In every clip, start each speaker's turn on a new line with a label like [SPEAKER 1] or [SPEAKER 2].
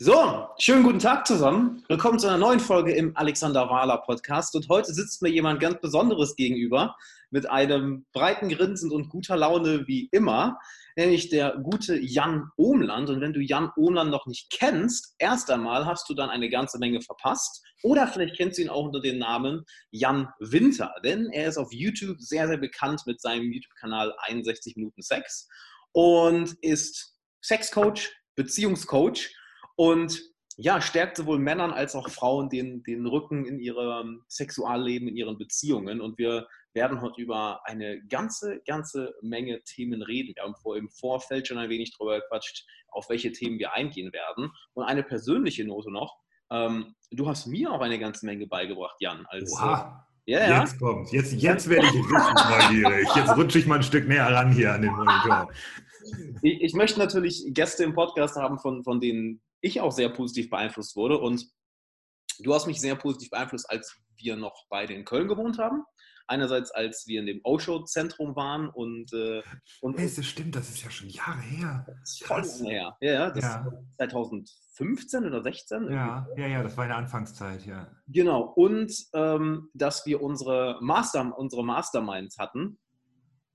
[SPEAKER 1] So, schönen guten Tag zusammen. Willkommen zu einer neuen Folge im Alexander Wahler Podcast. Und heute sitzt mir jemand ganz Besonderes gegenüber mit einem breiten Grinsen und guter Laune wie immer, nämlich der gute Jan Ohmland. Und wenn du Jan Ohmland noch nicht kennst, erst einmal hast du dann eine ganze Menge verpasst. Oder vielleicht kennst du ihn auch unter dem Namen Jan Winter, denn er ist auf YouTube sehr, sehr bekannt mit seinem YouTube-Kanal 61 Minuten Sex und ist Sexcoach, Beziehungscoach und ja, stärkt sowohl Männern als auch Frauen den, den Rücken in ihrem Sexualleben, in ihren Beziehungen. Und wir werden heute über eine ganze, ganze Menge Themen reden. Wir haben vor, im Vorfeld schon ein wenig darüber gequatscht, auf welche Themen wir eingehen werden. Und eine persönliche Note noch. Ähm, du hast mir auch eine ganze Menge beigebracht, Jan. Als,
[SPEAKER 2] Oha. Äh, ja, jetzt kommt. Jetzt, jetzt werde ich richtig neugierig. Jetzt rutsche ich mal ein Stück näher ran hier an den Monitor.
[SPEAKER 1] Ich, ich, möchte natürlich Gäste im Podcast haben, von, von denen ich auch sehr positiv beeinflusst wurde. Und du hast mich sehr positiv beeinflusst, als wir noch beide in Köln gewohnt haben. Einerseits, als wir in dem O-Show-Zentrum waren und. Äh, und
[SPEAKER 2] hey, das stimmt, das ist ja schon Jahre her.
[SPEAKER 1] Voll her. Ja, ja, das ja. 2015 oder 16.
[SPEAKER 2] Ja, ja, ja, das war eine Anfangszeit, ja.
[SPEAKER 1] Genau. Und ähm, dass wir unsere, Master, unsere Masterminds hatten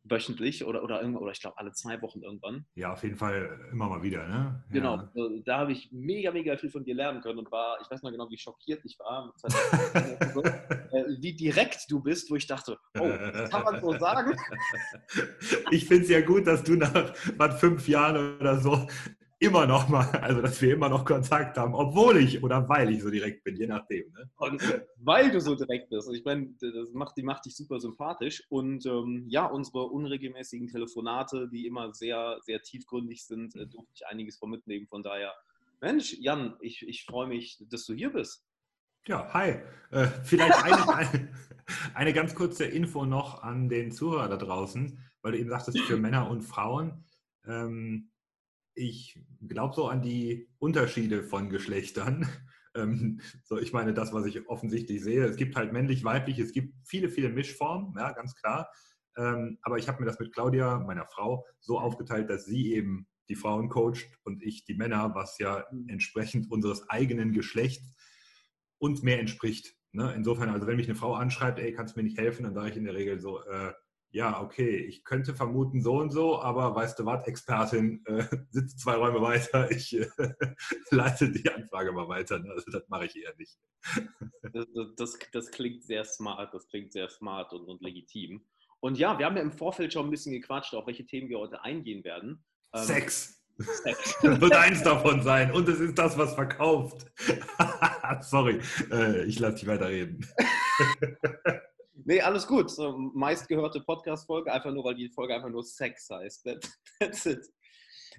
[SPEAKER 1] wöchentlich oder, oder, oder ich glaube alle zwei Wochen irgendwann.
[SPEAKER 2] Ja, auf jeden Fall immer mal wieder, ne?
[SPEAKER 1] Genau, ja. Genau, da habe ich mega, mega viel von dir lernen können und war, ich weiß noch genau, wie schockiert ich war, äh, wie direkt du bist, wo ich dachte, oh, das kann man so sagen.
[SPEAKER 2] Ich finde es ja gut, dass du nach was, fünf Jahren oder so immer noch mal, also dass wir immer noch Kontakt haben, obwohl ich oder weil ich so direkt bin, je nachdem. Ne?
[SPEAKER 1] Und weil du so direkt bist. Ich meine, das macht, die macht dich super sympathisch. Und ähm, ja, unsere unregelmäßigen Telefonate, die immer sehr, sehr tiefgründig sind, äh, durfte ich einiges von mitnehmen. Von daher, Mensch, Jan, ich, ich freue mich, dass du hier bist.
[SPEAKER 2] Ja, hi. Äh, vielleicht eine, eine, eine ganz kurze Info noch an den Zuhörer da draußen, weil du eben sagtest, für Männer und Frauen. Ähm, ich glaube so an die Unterschiede von Geschlechtern. Ähm, so, ich meine, das, was ich offensichtlich sehe, es gibt halt männlich, weiblich, es gibt viele, viele Mischformen, ja, ganz klar. Ähm, aber ich habe mir das mit Claudia, meiner Frau, so aufgeteilt, dass sie eben die Frauen coacht und ich die Männer, was ja entsprechend unseres eigenen Geschlechts uns mehr entspricht. Ne? Insofern, also wenn mich eine Frau anschreibt, ey, kannst du mir nicht helfen, dann sage ich in der Regel so, äh, ja, okay, ich könnte vermuten so und so, aber weißt du was, Expertin äh, sitzt zwei Räume weiter, ich äh, leite die Anfrage mal weiter. Ne? Also das mache ich eher nicht.
[SPEAKER 1] Das, das, das, klingt sehr smart, das klingt sehr smart und, und, legitim. Und ja, wir haben ja im Vorfeld schon ein bisschen gequatscht, auf welche Themen wir heute eingehen werden.
[SPEAKER 2] Ähm, Sex. Sex. Das wird eins davon sein und es ist das, was verkauft. Sorry, äh, ich lasse dich weiterreden.
[SPEAKER 1] Nee, alles gut. So, meistgehörte Podcast-Folge, einfach nur, weil die Folge einfach nur Sex heißt. That, that's it.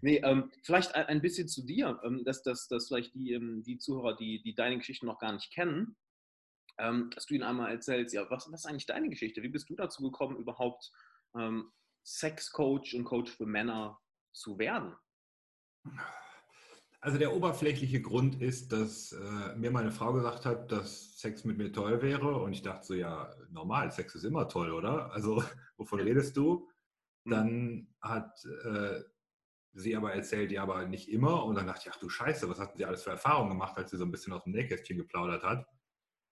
[SPEAKER 1] Nee, ähm, vielleicht ein, bisschen zu dir, ähm, dass, dass, dass vielleicht die, ähm, die Zuhörer, die, die deine Geschichte noch gar nicht kennen, ähm, dass du ihnen einmal erzählst, ja, was, was ist eigentlich deine Geschichte? Wie bist du dazu gekommen, überhaupt ähm, Sex-Coach und Coach für Männer zu werden?
[SPEAKER 2] Also der oberflächliche Grund ist, dass äh, mir meine Frau gesagt hat, dass Sex mit mir toll wäre und ich dachte so, ja, normal, Sex ist immer toll, oder? Also wovon redest du? Mhm. Dann hat äh, sie aber erzählt, ja, aber nicht immer und dann dachte ich, ach du Scheiße, was hatten sie alles für Erfahrungen gemacht, als sie so ein bisschen aus dem Nähkästchen geplaudert hat?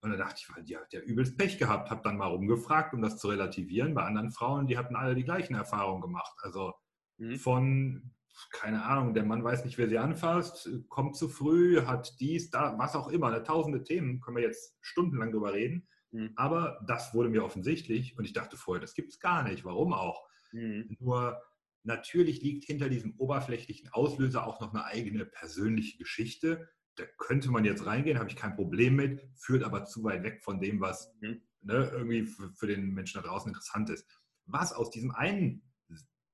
[SPEAKER 2] Und dann dachte ich, die hat ja übelst Pech gehabt, habe dann mal rumgefragt, um das zu relativieren. Bei anderen Frauen, die hatten alle die gleichen Erfahrungen gemacht. Also mhm. von keine Ahnung, der Mann weiß nicht, wer sie anfasst, kommt zu früh, hat dies, da, was auch immer. Ne? Tausende Themen, können wir jetzt stundenlang drüber reden. Mhm. Aber das wurde mir offensichtlich und ich dachte vorher, das gibt es gar nicht. Warum auch? Mhm. Nur natürlich liegt hinter diesem oberflächlichen Auslöser auch noch eine eigene persönliche Geschichte. Da könnte man jetzt reingehen, habe ich kein Problem mit, führt aber zu weit weg von dem, was mhm. ne, irgendwie für, für den Menschen da draußen interessant ist. Was aus diesem einen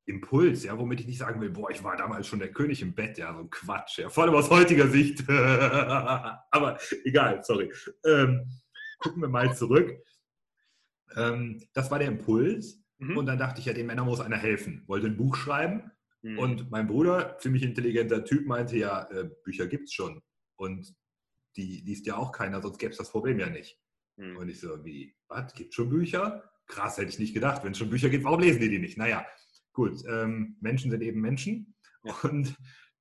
[SPEAKER 2] Impuls, ja, womit ich nicht sagen will, boah, ich war damals schon der König im Bett, ja, so ein Quatsch, ja, vor allem aus heutiger Sicht. Aber egal, sorry. Ähm, gucken wir mal zurück. Ähm, das war der Impuls. Mhm. Und dann dachte ich, ja, den Männern muss einer helfen. Wollte ein Buch schreiben. Mhm. Und mein Bruder, ziemlich intelligenter Typ, meinte ja, äh, Bücher gibt's schon. Und die liest ja auch keiner, sonst gäbe es das Problem ja nicht. Mhm. Und ich so, wie, was, gibt schon Bücher? Krass, hätte ich nicht gedacht. Wenn es schon Bücher gibt, warum lesen die die nicht? Naja, gut, ähm, Menschen sind eben Menschen. Und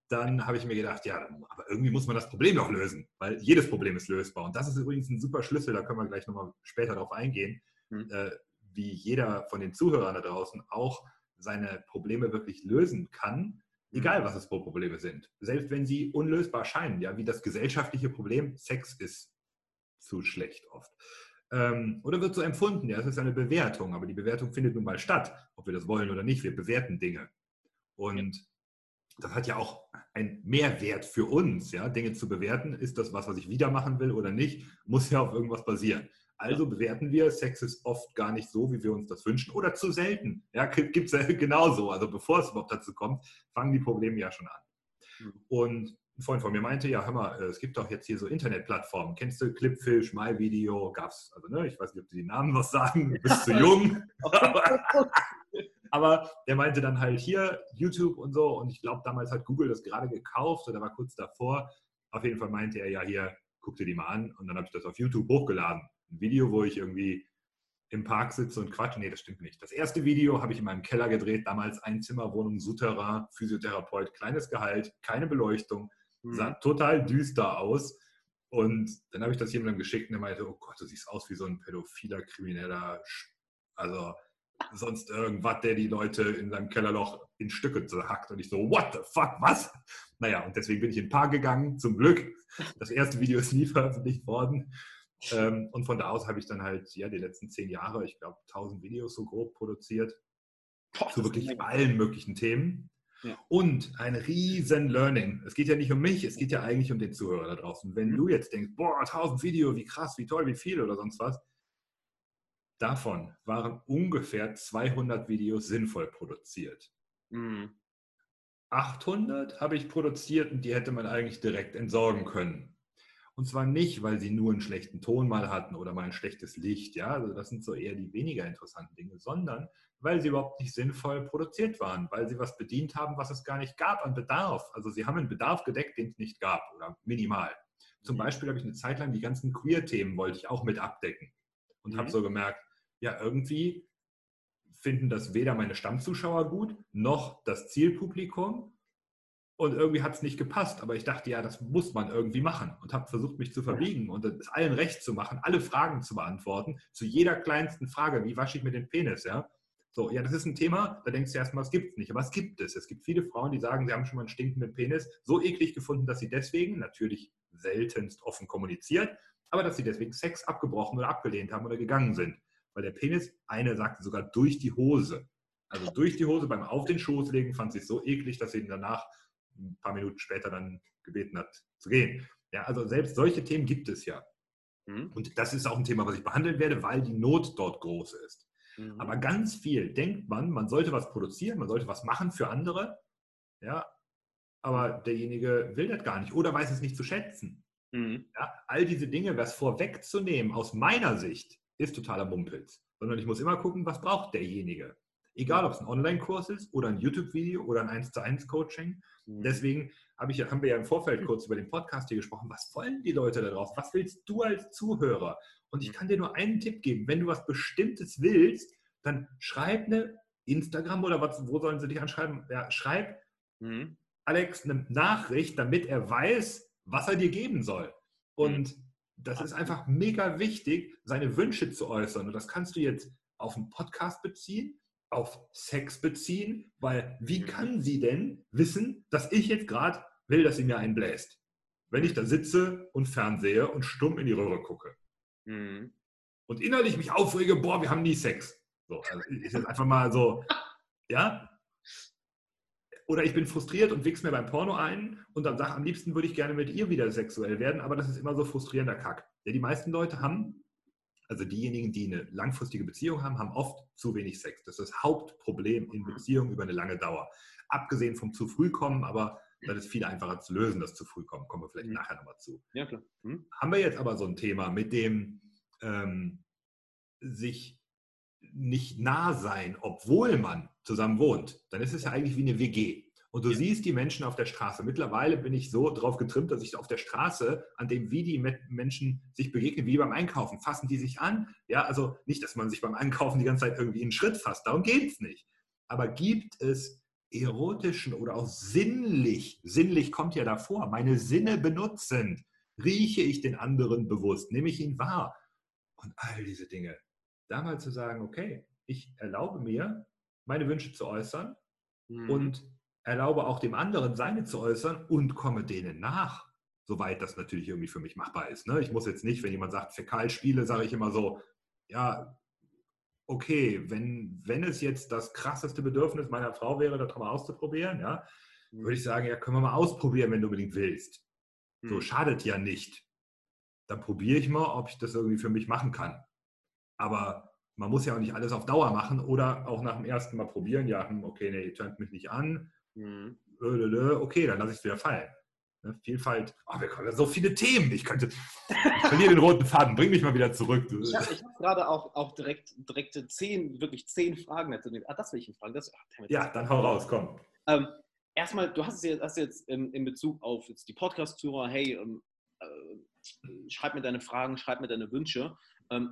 [SPEAKER 2] dann habe ich mir gedacht, ja, aber irgendwie muss man das Problem doch lösen, weil jedes Problem ist lösbar. Und das ist übrigens ein super Schlüssel, da können wir gleich nochmal später darauf eingehen, mhm. äh, wie jeder von den Zuhörern da draußen auch seine Probleme wirklich lösen kann, egal was es für Probleme sind. Selbst wenn sie unlösbar scheinen, ja, wie das gesellschaftliche Problem, Sex ist zu schlecht oft. Ähm, oder wird so empfunden, ja, es ist eine Bewertung, aber die Bewertung findet nun mal statt, ob wir das wollen oder nicht, wir bewerten Dinge. Und das hat ja auch einen Mehrwert für uns, ja, Dinge zu bewerten. Ist das was, was ich wieder machen will oder nicht? Muss ja auf irgendwas basieren. Also bewerten wir, Sex ist oft gar nicht so, wie wir uns das wünschen oder zu selten. Ja, gibt es ja genauso. Also bevor es überhaupt dazu kommt, fangen die Probleme ja schon an. Mhm. Und ein Freund von mir meinte, ja, hör mal, es gibt doch jetzt hier so Internetplattformen. Kennst du Clipfish, MyVideo, gab's, also ne, ich weiß nicht, ob die Namen was sagen, du bist zu jung. Aber der meinte dann halt hier YouTube und so und ich glaube, damals hat Google das gerade gekauft oder war kurz davor. Auf jeden Fall meinte er ja hier, guck dir die mal an und dann habe ich das auf YouTube hochgeladen. Ein Video, wo ich irgendwie im Park sitze und quatsche. Nee, das stimmt nicht. Das erste Video habe ich in meinem Keller gedreht, damals Einzimmerwohnung, Souterrain, Physiotherapeut, kleines Gehalt, keine Beleuchtung, sah mhm. total düster aus. Und dann habe ich das jemandem geschickt und er meinte, oh Gott, du siehst aus wie so ein pädophiler, krimineller, also sonst irgendwas, der die Leute in seinem Kellerloch in Stücke zerhackt. Und ich so, what the fuck, was? Naja, und deswegen bin ich in ein Paar gegangen, zum Glück. Das erste Video ist nie veröffentlicht worden. Ähm, und von da aus habe ich dann halt, ja, die letzten zehn Jahre, ich glaube, 1000 Videos so grob produziert. Boah, zu wirklich allen möglichen Themen. Ja. Und ein riesen Learning. Es geht ja nicht um mich, es geht ja eigentlich um den Zuhörer da draußen. Wenn mhm. du jetzt denkst, boah, 1000 Videos, wie krass, wie toll, wie viel oder sonst was, Davon waren ungefähr 200 Videos sinnvoll produziert. Mhm. 800 habe ich produziert und die hätte man eigentlich direkt entsorgen können. Und zwar nicht, weil sie nur einen schlechten Ton mal hatten oder mal ein schlechtes Licht, ja, also das sind so eher die weniger interessanten Dinge, sondern weil sie überhaupt nicht sinnvoll produziert waren, weil sie was bedient haben, was es gar nicht gab an Bedarf. Also sie haben einen Bedarf gedeckt, den es nicht gab oder minimal. Zum mhm. Beispiel habe ich eine Zeit lang die ganzen Queer-Themen wollte ich auch mit abdecken und mhm. habe so gemerkt, ja, irgendwie finden das weder meine Stammzuschauer gut, noch das Zielpublikum. Und irgendwie hat es nicht gepasst. Aber ich dachte, ja, das muss man irgendwie machen. Und habe versucht, mich zu verbiegen und es allen recht zu machen, alle Fragen zu beantworten, zu jeder kleinsten Frage, wie wasche ich mir den Penis, ja? So, ja, das ist ein Thema, da denkst du erstmal, es gibt es nicht. Aber es gibt es. Es gibt viele Frauen, die sagen, sie haben schon mal einen stinkenden Penis so eklig gefunden, dass sie deswegen, natürlich seltenst offen kommuniziert, aber dass sie deswegen Sex abgebrochen oder abgelehnt haben oder gegangen sind weil der Penis, eine sagte sogar durch die Hose. Also durch die Hose beim Auf den Schoß legen fand sie so eklig, dass sie ihn danach ein paar Minuten später dann gebeten hat zu gehen. Ja, also selbst solche Themen gibt es ja. Mhm. Und das ist auch ein Thema, was ich behandeln werde, weil die Not dort groß ist. Mhm. Aber ganz viel denkt man, man sollte was produzieren, man sollte was machen für andere. Ja, aber derjenige will das gar nicht oder weiß es nicht zu schätzen. Mhm. Ja, all diese Dinge, was vorwegzunehmen, aus meiner Sicht, ist totaler Mumpels, sondern ich muss immer gucken, was braucht derjenige. Egal, ob es ein Online-Kurs ist oder ein YouTube-Video oder ein 1 zu 1 Coaching. Mhm. Deswegen hab ich, haben wir ja im Vorfeld kurz über den Podcast hier gesprochen. Was wollen die Leute da draußen? Was willst du als Zuhörer? Und ich mhm. kann dir nur einen Tipp geben. Wenn du was Bestimmtes willst, dann schreib eine Instagram oder was, wo sollen sie dich anschreiben? Ja, schreib mhm. Alex eine Nachricht, damit er weiß, was er dir geben soll. Und mhm das ist einfach mega wichtig, seine Wünsche zu äußern. Und das kannst du jetzt auf einen Podcast beziehen, auf Sex beziehen, weil wie mhm. kann sie denn wissen, dass ich jetzt gerade will, dass sie mir einen bläst? Wenn ich da sitze und fernsehe und stumm in die Röhre gucke. Mhm. Und innerlich mich aufrege, boah, wir haben nie Sex. So, also ist jetzt einfach mal so, ja, oder ich bin frustriert und wichs mir beim Porno ein und dann sage, am liebsten würde ich gerne mit ihr wieder sexuell werden, aber das ist immer so frustrierender Kack. Ja, die meisten Leute haben, also diejenigen, die eine langfristige Beziehung haben, haben oft zu wenig Sex. Das ist das Hauptproblem in Beziehungen über eine lange Dauer. Abgesehen vom zu früh kommen, aber das ist viel einfacher zu lösen, das zu früh kommen. Kommen wir vielleicht mhm. nachher nochmal zu. Ja, klar. Mhm. Haben wir jetzt aber so ein Thema mit dem ähm, sich nicht nah sein, obwohl man zusammen wohnt, dann ist es ja eigentlich wie eine WG. Und du ja. siehst die Menschen auf der Straße. Mittlerweile bin ich so drauf getrimmt, dass ich auf der Straße, an dem wie die Menschen sich begegnen, wie beim Einkaufen, fassen die sich an. Ja, also nicht, dass man sich beim Einkaufen die ganze Zeit irgendwie einen Schritt fasst. Darum geht es nicht. Aber gibt es erotischen oder auch sinnlich, sinnlich kommt ja davor, meine Sinne benutzend, rieche ich den anderen bewusst, nehme ich ihn wahr und all diese Dinge. Da mal zu sagen, okay, ich erlaube mir, meine Wünsche zu äußern mhm. und erlaube auch dem anderen seine zu äußern und komme denen nach, soweit das natürlich irgendwie für mich machbar ist. Ne? Ich muss jetzt nicht, wenn jemand sagt Fäkalspiele, sage ich immer so, ja, okay, wenn, wenn es jetzt das krasseste Bedürfnis meiner Frau wäre, das mal auszuprobieren, ja, mhm. würde ich sagen, ja, können wir mal ausprobieren, wenn du unbedingt willst. Mhm. So schadet ja nicht. Dann probiere ich mal, ob ich das irgendwie für mich machen kann. Aber man muss ja auch nicht alles auf Dauer machen oder auch nach dem ersten Mal probieren, ja, hm, okay, nee, ihr tönt mich nicht an. Mhm. Okay, dann lasse ich es wieder fallen. Ne, Vielfalt, oh, wir haben ja so viele Themen. Ich könnte, ich verliere den roten Faden, bring mich mal wieder zurück.
[SPEAKER 1] Ich habe hab gerade auch, auch direkt, direkte zehn, wirklich zehn Fragen dazu. Ah, das will ich fragen. Das,
[SPEAKER 2] ach, ja, dann hau raus, komm.
[SPEAKER 1] Ähm, erstmal, du hast es jetzt, hast jetzt in, in Bezug auf jetzt die Podcast-Tourer, hey, ähm, äh, schreib mir deine Fragen, schreib mir deine Wünsche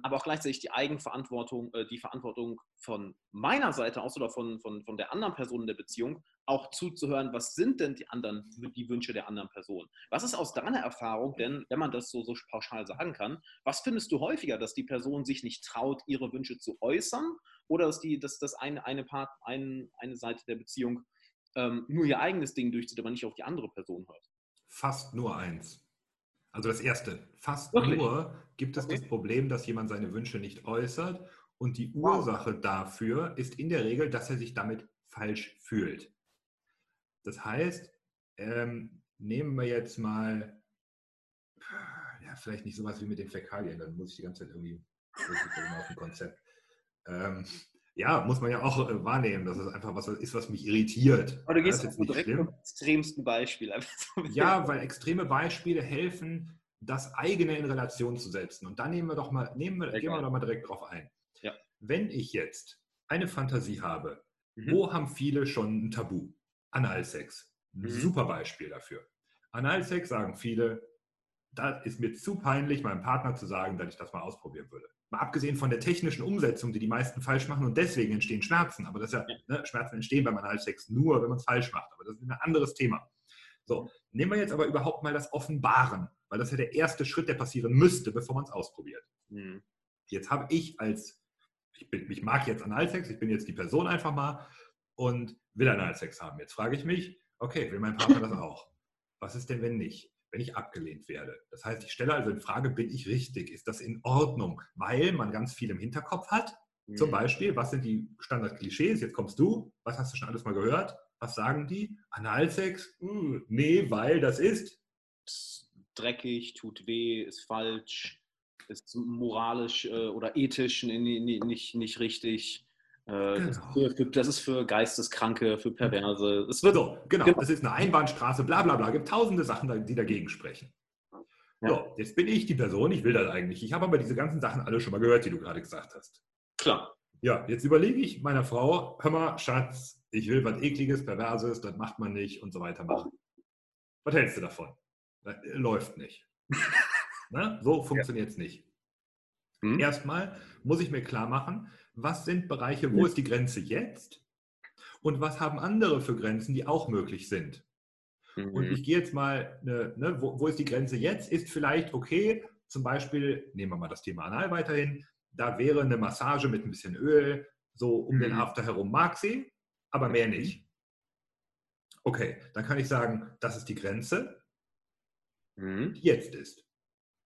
[SPEAKER 1] aber auch gleichzeitig die Eigenverantwortung, äh, die Verantwortung von meiner Seite aus oder von, von, von der anderen Person in der Beziehung, auch zuzuhören, was sind denn die anderen, die Wünsche der anderen Person? Was ist aus deiner Erfahrung, denn wenn man das so, so pauschal sagen kann, was findest du häufiger, dass die Person sich nicht traut, ihre Wünsche zu äußern oder dass, die, dass, dass eine, eine, Part, ein, eine Seite der Beziehung ähm, nur ihr eigenes Ding durchzieht, aber nicht auf die andere Person hört?
[SPEAKER 2] Fast nur eins. Also das Erste, fast Wirklich? nur gibt es okay. das Problem, dass jemand seine Wünsche nicht äußert und die Ursache wow. dafür ist in der Regel, dass er sich damit falsch fühlt. Das heißt, ähm, nehmen wir jetzt mal, ja, vielleicht nicht sowas wie mit den Fäkalien, dann muss ich die ganze Zeit irgendwie auf dem Konzept. Ähm, ja, muss man ja auch äh, wahrnehmen, dass es einfach was ist, was mich irritiert.
[SPEAKER 1] Aber du gehst jetzt nicht direkt schlimm. zum extremsten Beispiel.
[SPEAKER 2] ja, weil extreme Beispiele helfen, das eigene in Relation zu setzen. Und da nehmen wir doch mal, nehmen wir, gehen wir doch mal direkt drauf ein. Ja. Wenn ich jetzt eine Fantasie habe, mhm. wo haben viele schon ein Tabu? Analsex. Ein mhm. super Beispiel dafür. Analsex sagen viele, das ist mir zu peinlich, meinem Partner zu sagen, dass ich das mal ausprobieren würde. Mal abgesehen von der technischen Umsetzung, die die meisten falsch machen und deswegen entstehen Schmerzen. Aber das ist ja, ne, Schmerzen entstehen beim Analsex nur, wenn man es falsch macht. Aber das ist ein anderes Thema. So, nehmen wir jetzt aber überhaupt mal das Offenbaren, weil das ja der erste Schritt, der passieren müsste, bevor man es ausprobiert. Mhm. Jetzt habe ich als, ich, bin, ich mag jetzt Analsex, ich bin jetzt die Person einfach mal und will Analsex haben. Jetzt frage ich mich, okay, will mein Partner das auch? Was ist denn, wenn nicht? Wenn ich abgelehnt werde. Das heißt, ich stelle also in Frage, bin ich richtig? Ist das in Ordnung? Weil man ganz viel im Hinterkopf hat. Mhm. Zum Beispiel, was sind die Standardklischees? Jetzt kommst du. Was hast du schon alles mal gehört? Was sagen die? Analsex? Uh, nee, weil das ist
[SPEAKER 1] dreckig, tut weh, ist falsch, ist moralisch äh, oder ethisch nicht, nicht richtig. Äh, genau. das, ist für, für, das, ist für, Geisteskranke, für Perverse.
[SPEAKER 2] Es wird so, genau. genau. Das ist eine Einbahnstraße, bla bla bla. Es gibt tausende Sachen, die dagegen sprechen. Ja. So, jetzt bin ich die Person, ich will das eigentlich. Ich habe aber diese ganzen Sachen alle schon mal gehört, die du gerade gesagt hast.
[SPEAKER 1] Klar.
[SPEAKER 2] Ja, jetzt überlege ich meiner Frau, hör mal, Schatz, ich will was Ekliges, Perverses, das macht man nicht und so weiter machen. Was hältst du davon? Das äh, läuft nicht. Na, so funktioniert es ja. nicht. Hm? Erstmal muss ich mir klar machen, was sind Bereiche, wo ist die Grenze jetzt und was haben andere für Grenzen, die auch möglich sind. Mhm. Und ich gehe jetzt mal, ne, ne, wo, wo ist die Grenze jetzt? Ist vielleicht okay, zum Beispiel, nehmen wir mal das Thema Anal weiterhin, da wäre eine Massage mit ein bisschen Öl, so um mhm. den After herum mag sie, aber mehr nicht. Okay, dann kann ich sagen, das ist die Grenze, mhm. die jetzt ist.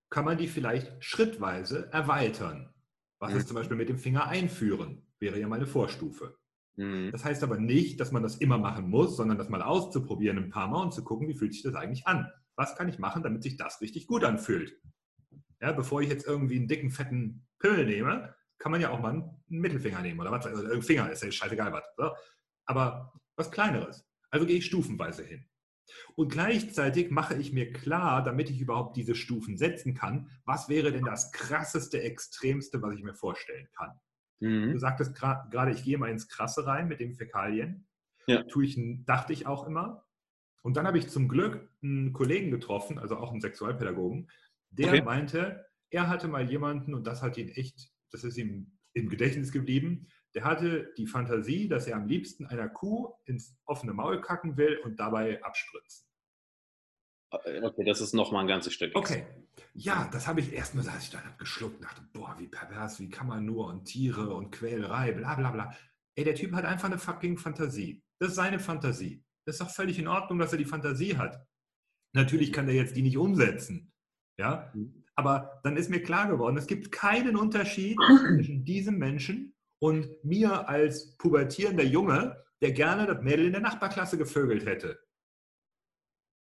[SPEAKER 2] Kann man die vielleicht schrittweise erweitern? Was ist mhm. zum Beispiel mit dem Finger einführen? Wäre ja mal eine Vorstufe. Mhm. Das heißt aber nicht, dass man das immer machen muss, sondern das mal auszuprobieren ein paar Mal und zu gucken, wie fühlt sich das eigentlich an? Was kann ich machen, damit sich das richtig gut anfühlt? Ja, bevor ich jetzt irgendwie einen dicken, fetten Pimmel nehme, kann man ja auch mal einen Mittelfinger nehmen oder was, also ein Finger, ist ja scheißegal was. So. Aber was Kleineres. Also gehe ich stufenweise hin. Und gleichzeitig mache ich mir klar, damit ich überhaupt diese Stufen setzen kann, was wäre denn das krasseste, extremste, was ich mir vorstellen kann. Mhm. Du sagtest gerade, ich gehe mal ins Krasse rein mit den Fäkalien. Ja. Tue ich, dachte ich auch immer. Und dann habe ich zum Glück einen Kollegen getroffen, also auch einen Sexualpädagogen, der okay. meinte, er hatte mal jemanden, und das hat ihn echt, das ist ihm im Gedächtnis geblieben, der hatte die Fantasie, dass er am liebsten einer Kuh ins offene Maul kacken will und dabei abspritzen.
[SPEAKER 1] Äh, okay, das ist nochmal ein ganzes Stück.
[SPEAKER 2] Okay. Ja, das habe ich erstmal, als ich dann habe geschluckt und dachte, boah, wie pervers, wie kann man nur und Tiere und Quälerei, bla bla bla. Ey, der Typ hat einfach eine fucking Fantasie. Das ist seine Fantasie. Das ist doch völlig in Ordnung, dass er die Fantasie hat. Natürlich kann er jetzt die nicht umsetzen. Ja, mhm. aber dann ist mir klar geworden, es gibt keinen Unterschied zwischen diesem Menschen und mir als pubertierender Junge, der gerne das Mädel in der Nachbarklasse gevögelt hätte.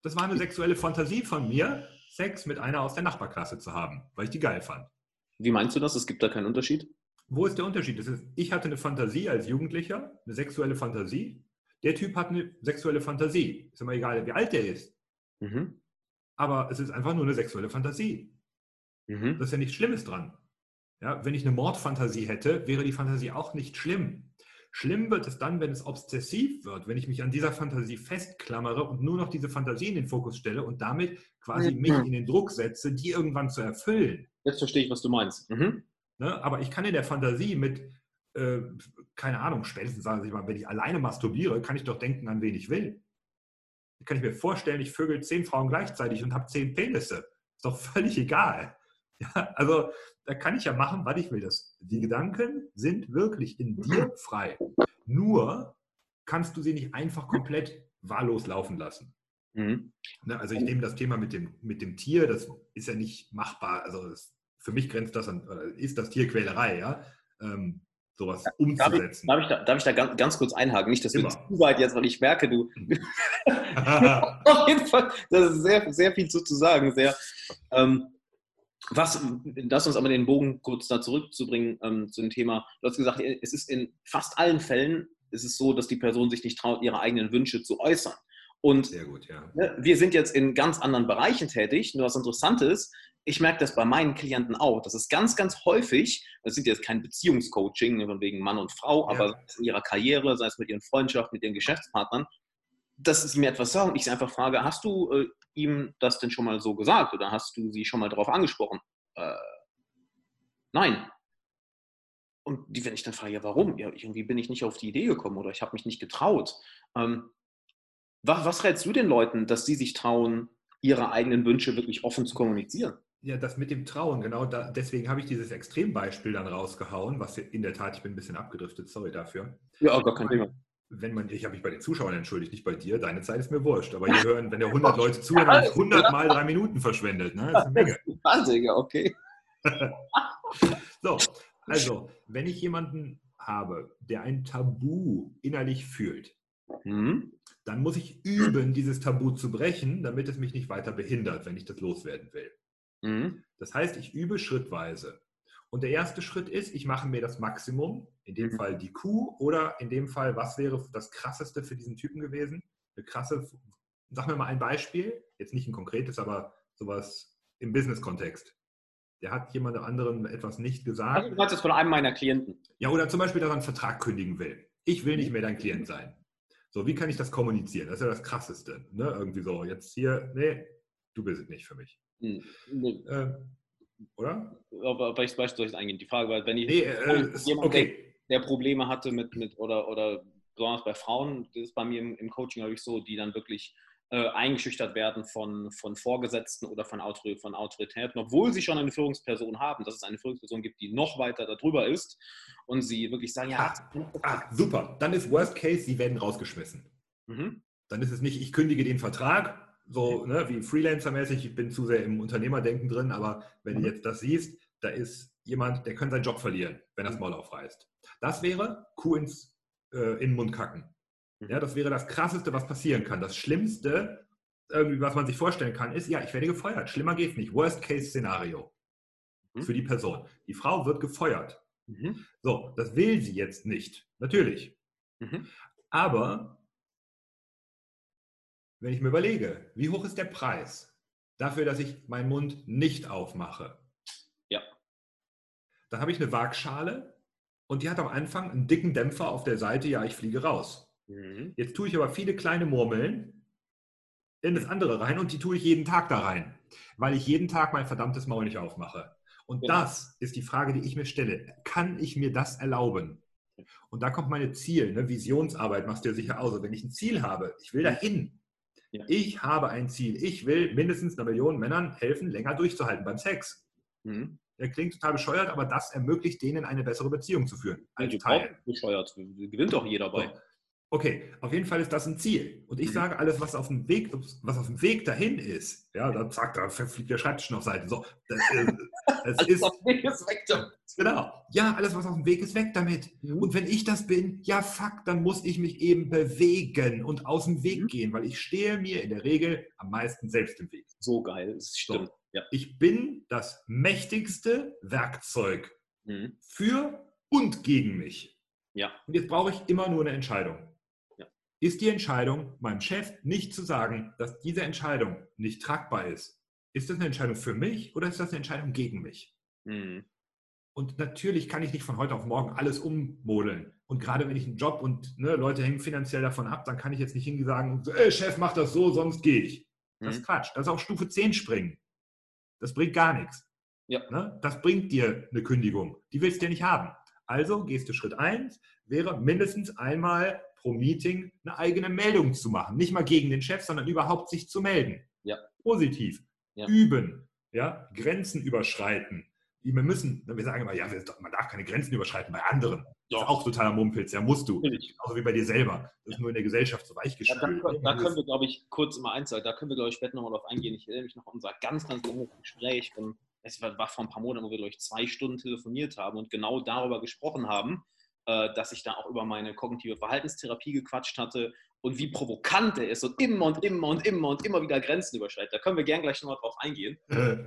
[SPEAKER 2] Das war eine sexuelle Fantasie von mir, Sex mit einer aus der Nachbarklasse zu haben, weil ich die geil fand.
[SPEAKER 1] Wie meinst du das? Es gibt da keinen Unterschied?
[SPEAKER 2] Wo ist der Unterschied? Ist, ich hatte eine Fantasie als Jugendlicher, eine sexuelle Fantasie. Der Typ hat eine sexuelle Fantasie. Ist immer egal, wie alt der ist. Mhm. Aber es ist einfach nur eine sexuelle Fantasie. Mhm. Das ist ja nichts Schlimmes dran. Ja, wenn ich eine Mordfantasie hätte, wäre die Fantasie auch nicht schlimm. Schlimm wird es dann, wenn es obsessiv wird, wenn ich mich an dieser Fantasie festklammere und nur noch diese Fantasie in den Fokus stelle und damit quasi mich in den Druck setze, die irgendwann zu erfüllen.
[SPEAKER 1] Jetzt verstehe ich, was du meinst. Mhm.
[SPEAKER 2] Ne? Aber ich kann in der Fantasie mit, äh, keine Ahnung, spätestens sage ich mal, wenn ich alleine masturbiere, kann ich doch denken, an wen ich will. Kann ich mir vorstellen, ich vögel zehn Frauen gleichzeitig und habe zehn Penisse. Ist doch völlig egal. Ja, also da kann ich ja machen, was ich will. Das, die Gedanken sind wirklich in dir frei. Nur kannst du sie nicht einfach komplett wahllos laufen lassen. Mhm. Ne, also ich nehme das Thema mit dem, mit dem Tier, das ist ja nicht machbar. Also das, für mich grenzt das an, ist das Tierquälerei, ja. Ähm, sowas umzusetzen.
[SPEAKER 1] Darf ich, darf ich, da, darf ich da ganz, ganz, kurz einhaken? Nicht, dass Immer. wir zu weit jetzt, weil ich merke, du. Auf jeden Fall, das ist sehr, sehr viel zu, zu sagen. Sehr, ähm, was, lass uns aber den Bogen kurz da zurückzubringen ähm, zu dem Thema. Du hast gesagt, es ist in fast allen Fällen ist es so, dass die Person sich nicht traut, ihre eigenen Wünsche zu äußern. Und Sehr gut, ja. Ne, wir sind jetzt in ganz anderen Bereichen tätig. Nur was interessant ist, ich merke das bei meinen Klienten auch. Das ist ganz, ganz häufig, das sind jetzt kein Beziehungscoaching von wegen Mann und Frau, ja. aber in ihrer Karriere, sei es mit ihren Freundschaften, mit ihren Geschäftspartnern, dass sie mir etwas sagen und ich sie einfach frage, hast du äh, ihm das denn schon mal so gesagt oder hast du sie schon mal darauf angesprochen? Äh, nein. Und die, wenn ich dann frage, ja, warum? Ja, irgendwie bin ich nicht auf die Idee gekommen oder ich habe mich nicht getraut. Ähm, was, was rätst du den Leuten, dass sie sich trauen, ihre eigenen Wünsche wirklich offen zu kommunizieren?
[SPEAKER 2] Ja, das mit dem Trauen, genau. Da, deswegen habe ich dieses Extrembeispiel dann rausgehauen, was in der Tat, ich bin ein bisschen abgedriftet, sorry dafür.
[SPEAKER 1] Ja, gar kein Thema
[SPEAKER 2] wenn man, ich habe mich bei den Zuschauern entschuldigt, nicht bei dir, deine Zeit ist mir wurscht. Aber hier hören, wenn der 100 Leute zuhören, habe ich 100 mal drei Minuten verschwendet. Ne? Das ist eine Menge.
[SPEAKER 1] Wahnsinn, okay.
[SPEAKER 2] so, also, wenn ich jemanden habe, der ein Tabu innerlich fühlt, mhm. dann muss ich üben, dieses Tabu zu brechen, damit es mich nicht weiter behindert, wenn ich das loswerden will. Mhm. Das heißt, ich übe schrittweise. Und der erste Schritt ist, ich mache mir das Maximum, in dem mhm. Fall die Kuh oder in dem Fall, was wäre das Krasseste für diesen Typen gewesen? Eine krasse, sag mir mal ein Beispiel, jetzt nicht ein konkretes, aber sowas im Business-Kontext. Der hat jemand anderem etwas nicht gesagt. Also
[SPEAKER 1] du meinst jetzt von einem meiner Klienten.
[SPEAKER 2] Ja, oder zum Beispiel, dass er einen Vertrag kündigen will. Ich will nicht mhm. mehr dein Klient sein. So, wie kann ich das kommunizieren? Das ist ja das Krasseste. Ne? Irgendwie so, jetzt hier, nee, du bist es nicht für mich. Mhm. Äh, oder?
[SPEAKER 1] Aber ich weiß, soll ich eingehen? Die Frage war, wenn ich nee, äh, jemand, okay. der, der, Probleme hatte mit, mit oder, oder besonders bei Frauen, das ist bei mir im, im Coaching, ich, so, die dann wirklich äh, eingeschüchtert werden von, von Vorgesetzten oder von, Autor von Autoritäten, obwohl sie schon eine Führungsperson haben, dass es eine Führungsperson gibt, die noch weiter darüber ist und sie wirklich sagen, ja.
[SPEAKER 2] Ah, ah super. Dann ist Worst Case, sie werden rausgeschmissen. Mhm. Dann ist es nicht, ich kündige den Vertrag, so ne, wie Freelancer-mäßig, ich bin zu sehr im Unternehmerdenken drin, aber wenn mhm. du jetzt das siehst, da ist jemand, der könnte seinen Job verlieren, wenn das. Maul aufreißt. Das wäre Kuh ins, äh, in den Mund kacken. Mhm. Ja, das wäre das Krasseste, was passieren kann. Das Schlimmste, irgendwie, was man sich vorstellen kann, ist, ja, ich werde gefeuert. Schlimmer geht es nicht. Worst-Case-Szenario mhm. für die Person. Die Frau wird gefeuert. Mhm. So, das will sie jetzt nicht. Natürlich. Mhm. Aber wenn ich mir überlege, wie hoch ist der Preis dafür, dass ich meinen Mund nicht aufmache?
[SPEAKER 1] Ja.
[SPEAKER 2] Dann habe ich eine Waagschale und die hat am Anfang einen dicken Dämpfer auf der Seite, ja, ich fliege raus. Mhm. Jetzt tue ich aber viele kleine Murmeln in das andere rein und die tue ich jeden Tag da rein, weil ich jeden Tag mein verdammtes Maul nicht aufmache. Und ja. das ist die Frage, die ich mir stelle. Kann ich mir das erlauben? Und da kommt meine Ziel, ne? Visionsarbeit machst du ja sicher aus. Und wenn ich ein Ziel habe, ich will dahin.
[SPEAKER 1] Ja.
[SPEAKER 2] Ich habe ein Ziel. Ich will mindestens einer Million Männern helfen, länger durchzuhalten beim Sex.
[SPEAKER 1] Mhm.
[SPEAKER 2] Der klingt total bescheuert, aber das ermöglicht denen eine bessere Beziehung zu führen.
[SPEAKER 1] Ja,
[SPEAKER 2] Als
[SPEAKER 1] du
[SPEAKER 2] Teil.
[SPEAKER 1] bescheuert. Gewinnt doch jeder bei.
[SPEAKER 2] So. Okay, auf jeden Fall ist das ein Ziel. Und ich
[SPEAKER 1] Mhm.
[SPEAKER 2] sage, alles, was auf dem Weg, was auf dem Weg dahin ist, ja, dann zack, da fliegt der Schreibtisch noch Seiten. So, das, äh, das ist,
[SPEAKER 1] Das Ding ist weg damit.
[SPEAKER 2] genau. Ja, alles, was auf dem Weg ist, weg damit.
[SPEAKER 1] Mhm.
[SPEAKER 2] Und wenn ich das bin, ja, fuck, dann muss ich mich eben bewegen und aus dem Weg
[SPEAKER 1] Mhm.
[SPEAKER 2] gehen, weil ich stehe mir in der Regel am meisten selbst im Weg.
[SPEAKER 1] So geil, das stimmt. Ja.
[SPEAKER 2] Ich bin das mächtigste Werkzeug
[SPEAKER 1] Mhm.
[SPEAKER 2] für und gegen mich.
[SPEAKER 1] Ja.
[SPEAKER 2] Und jetzt brauche ich immer nur eine Entscheidung. Ist die Entscheidung, meinem Chef nicht zu sagen, dass diese Entscheidung nicht tragbar ist? Ist das eine Entscheidung für mich oder ist das eine Entscheidung gegen mich?
[SPEAKER 1] Mhm.
[SPEAKER 2] Und natürlich kann ich nicht von heute auf morgen alles ummodeln. Und gerade wenn ich einen Job und ne, Leute hängen finanziell davon ab, dann kann ich jetzt nicht hingehen und sagen, ey, Chef, mach das so, sonst gehe ich. Das ist
[SPEAKER 1] Mhm.
[SPEAKER 2] Quatsch. Das ist auf Stufe 10 springen. Das bringt gar nichts.
[SPEAKER 1] Ja.
[SPEAKER 2] Ne? Das bringt dir eine Kündigung. Die willst du ja nicht haben. Also gehst du Schritt 1, wäre mindestens einmal pro Meeting eine eigene Meldung zu machen. Nicht mal gegen den Chef, sondern überhaupt sich zu melden.
[SPEAKER 1] Ja.
[SPEAKER 2] Positiv.
[SPEAKER 1] Ja.
[SPEAKER 2] Üben. Ja? Grenzen überschreiten. Wir müssen, wir sagen immer, ja, man darf keine Grenzen überschreiten bei anderen. Das ist auch totaler Mumpitz, ja, musst du.
[SPEAKER 1] Natürlich.
[SPEAKER 2] Genauso wie bei dir selber. Das ist nur in der Gesellschaft so
[SPEAKER 1] Ja, da,
[SPEAKER 2] weichgespült.
[SPEAKER 1] können- da können wir, glaube ich, kurz mal eins sagen. Da können wir, glaube ich, später nochmal drauf eingehen. Ich erinnere mich noch an unser ganz, ganz langes Gespräch. Es war, war vor ein paar Monaten, wo wir, glaube ich, zwei Stunden telefoniert haben und genau darüber gesprochen haben, dass ich da auch über meine kognitive Verhaltenstherapie gequatscht hatte und wie provokant er ist und immer und immer und immer und immer wieder Grenzen überschreitet. Da können wir gern gleich nochmal drauf eingehen.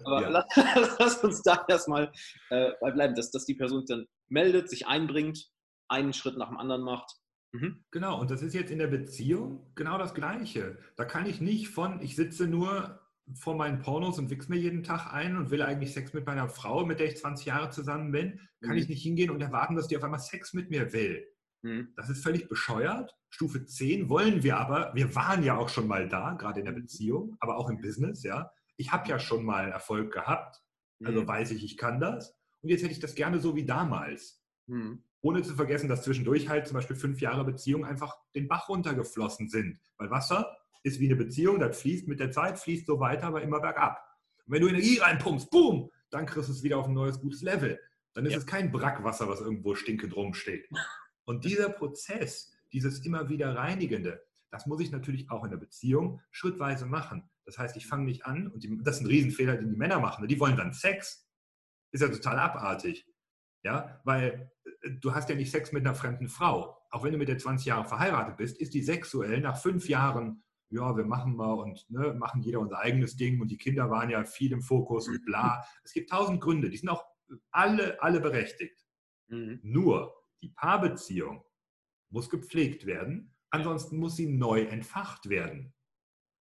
[SPEAKER 1] Aber
[SPEAKER 2] ja.
[SPEAKER 1] lass, lass uns da erstmal äh, bei bleiben, dass, dass die Person sich dann meldet, sich einbringt, einen Schritt nach dem anderen macht. Mhm.
[SPEAKER 2] Genau, und das ist jetzt in der Beziehung genau das Gleiche. Da kann ich nicht von, ich sitze nur vor meinen Pornos und wichs mir jeden Tag ein und will eigentlich Sex mit meiner Frau, mit der ich 20 Jahre zusammen bin, kann
[SPEAKER 1] Mhm.
[SPEAKER 2] ich nicht hingehen und erwarten, dass die auf einmal Sex mit mir will.
[SPEAKER 1] Mhm.
[SPEAKER 2] Das ist völlig bescheuert. Stufe 10 wollen wir aber, wir waren ja auch schon mal da, gerade in der. Beziehung, aber auch im Business, ja. Ich habe ja schon mal Erfolg gehabt, also
[SPEAKER 1] Mhm.
[SPEAKER 2] weiß ich, ich kann das. Und jetzt hätte ich das gerne so wie damals.
[SPEAKER 1] Mhm.
[SPEAKER 2] Ohne zu vergessen, dass zwischendurch halt zum Beispiel fünf Jahre Beziehung einfach den Bach runtergeflossen sind. Weil Wasser ist wie eine Beziehung, das fließt mit der Zeit, fließt so weiter, aber immer bergab. Und wenn du Energie reinpumpst, boom, dann kriegst du es wieder auf ein neues, gutes Level. Dann ist
[SPEAKER 1] Ja.
[SPEAKER 2] es kein Brackwasser, was irgendwo stinkend rumsteht. Und dieser Prozess, dieses immer wieder Reinigende, das muss ich natürlich auch in der Beziehung schrittweise machen. Das heißt, ich fange nicht an, und die, das ist ein Riesenfehler, den die Männer machen. ne? Die wollen dann Sex. Ist ja total abartig. Ja, weil äh, du hast ja nicht Sex mit einer fremden Frau. Auch wenn du mit der 20 Jahre verheiratet bist, ist die sexuell nach fünf Jahren, ja, wir machen mal und ne, machen jeder unser eigenes Ding und die Kinder waren ja viel im Fokus und bla. Es gibt tausend Gründe, die sind auch alle, alle berechtigt.
[SPEAKER 1] Mhm.
[SPEAKER 2] Nur die Paarbeziehung muss gepflegt werden, ansonsten muss sie neu entfacht werden.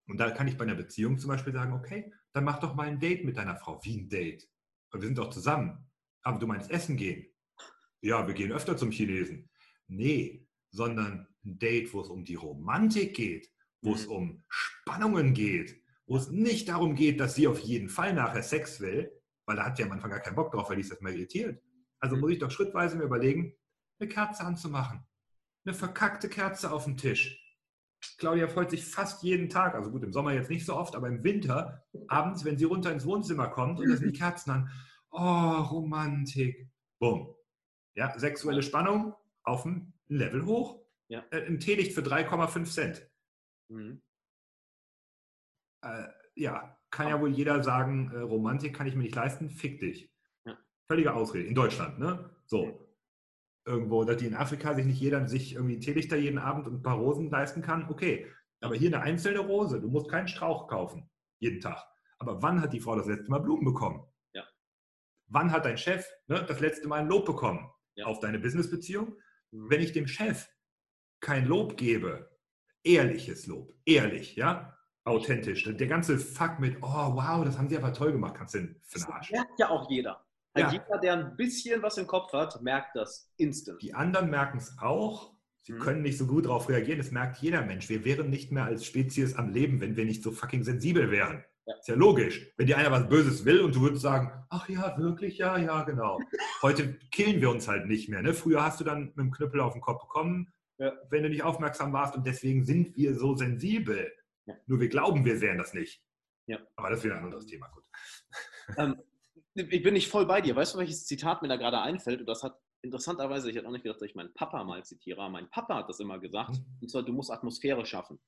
[SPEAKER 2] Und da kann ich bei einer Beziehung zum Beispiel sagen, okay, dann mach doch mal ein Date mit deiner Frau. Wie ein Date? Wir sind doch zusammen. Aber du meinst Essen gehen? Ja, wir gehen öfter zum Chinesen. Nee, sondern ein Date, wo es um die Romantik geht, wo es
[SPEAKER 1] Mhm.
[SPEAKER 2] um Spannungen geht, wo es nicht darum geht, dass sie auf jeden Fall nachher Sex will, weil da hat sie am Anfang gar keinen Bock drauf, weil die ist das mal irritiert. Also
[SPEAKER 1] Mhm.
[SPEAKER 2] muss ich doch schrittweise mir überlegen, eine Kerze anzumachen. Eine verkackte Kerze auf dem Tisch. Claudia freut sich fast jeden Tag, also gut, im Sommer jetzt nicht so oft, aber im Winter, abends, wenn sie runter ins Wohnzimmer kommt und da sind die Kerzen an. Oh, Romantik. Bumm. Ja, sexuelle Spannung auf ein Level hoch.
[SPEAKER 1] Ja.
[SPEAKER 2] Äh, Ein Teelicht für 3,5 Cent.
[SPEAKER 1] Mhm.
[SPEAKER 2] Äh, ja, kann ja wohl jeder sagen, äh, Romantik kann ich mir nicht leisten, fick dich.
[SPEAKER 1] Ja.
[SPEAKER 2] Völlige Ausrede. In Deutschland, ne? So. Irgendwo, dass die in Afrika sich nicht jeder sich irgendwie ein Teelichter jeden Abend und ein paar Rosen leisten kann, okay. Aber hier eine einzelne Rose, du musst keinen Strauch kaufen, jeden Tag. Aber wann hat die Frau das letzte Mal Blumen bekommen?
[SPEAKER 1] Ja.
[SPEAKER 2] Wann hat dein Chef ne, das letzte Mal ein Lob bekommen
[SPEAKER 1] Ja.
[SPEAKER 2] auf deine Businessbeziehung?
[SPEAKER 1] Mhm.
[SPEAKER 2] Wenn ich dem Chef kein Lob gebe, ehrliches Lob, ehrlich, ja, authentisch, der ganze Fuck mit, oh wow, das haben sie aber toll gemacht, kannst du den für
[SPEAKER 1] Das
[SPEAKER 2] den Arsch.
[SPEAKER 1] merkt ja auch jeder.
[SPEAKER 2] Ja.
[SPEAKER 1] Jeder, der ein bisschen was im Kopf hat, merkt das instant.
[SPEAKER 2] Die anderen merken es auch, sie
[SPEAKER 1] Mhm.
[SPEAKER 2] können nicht so gut darauf reagieren, das merkt jeder Mensch. Wir wären nicht mehr als Spezies am Leben, wenn wir nicht so fucking sensibel wären. Ja. Ist ja logisch. Wenn dir einer was Böses will und du würdest sagen, ach ja, wirklich, ja, ja, genau. Heute killen wir uns halt nicht mehr. Ne? Früher hast du dann mit dem Knüppel auf den Kopf bekommen, ja. wenn du nicht aufmerksam warst und deswegen sind wir so sensibel. Ja. Nur wir glauben, wir wären das nicht. Ja. Aber das ist wieder ein anderes Thema. Gut.
[SPEAKER 1] Ähm, ich bin nicht voll bei dir. Weißt du, welches Zitat mir da gerade einfällt? Und das hat interessanterweise, ich hätte auch nicht gedacht, dass ich meinen Papa mal zitiere, mein Papa hat das immer gesagt. Mhm. Und zwar, du musst Atmosphäre schaffen.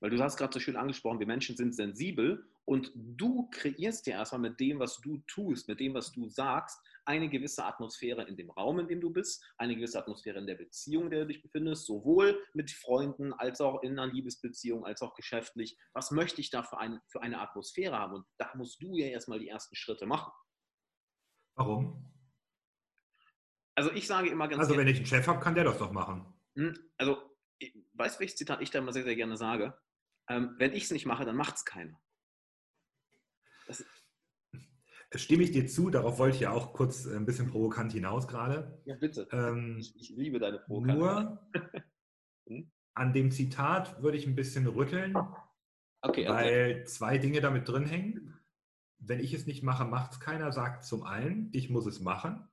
[SPEAKER 1] Weil du hast gerade so schön angesprochen, wir Menschen sind sensibel und du kreierst dir erstmal mit dem, was du tust, mit dem, was du sagst, eine gewisse Atmosphäre in dem Raum, in dem du bist, eine gewisse Atmosphäre in der Beziehung, in der du dich befindest, sowohl mit Freunden als auch in einer Liebesbeziehung, als auch geschäftlich. Was möchte ich da für, ein, für eine Atmosphäre haben? Und da musst du ja erstmal die ersten Schritte machen.
[SPEAKER 2] Warum?
[SPEAKER 1] Also ich sage immer ganz
[SPEAKER 2] Also wenn ich einen Chef habe, kann der das doch machen.
[SPEAKER 1] Hm, also, weißt du, welches Zitat ich da immer sehr, sehr gerne sage? Ähm, wenn ich es nicht mache, dann macht es keiner.
[SPEAKER 2] Das Stimme ich dir zu, darauf wollte ich ja auch kurz ein bisschen provokant hinaus gerade.
[SPEAKER 1] Ja, bitte.
[SPEAKER 2] Ähm,
[SPEAKER 1] ich, ich, liebe deine
[SPEAKER 2] Provokation. Nur hm? an dem Zitat würde ich ein bisschen rütteln, okay, weil zwei Dinge damit drin hängen. Wenn ich es nicht mache, macht es keiner, sagt zum einen, ich muss es machen.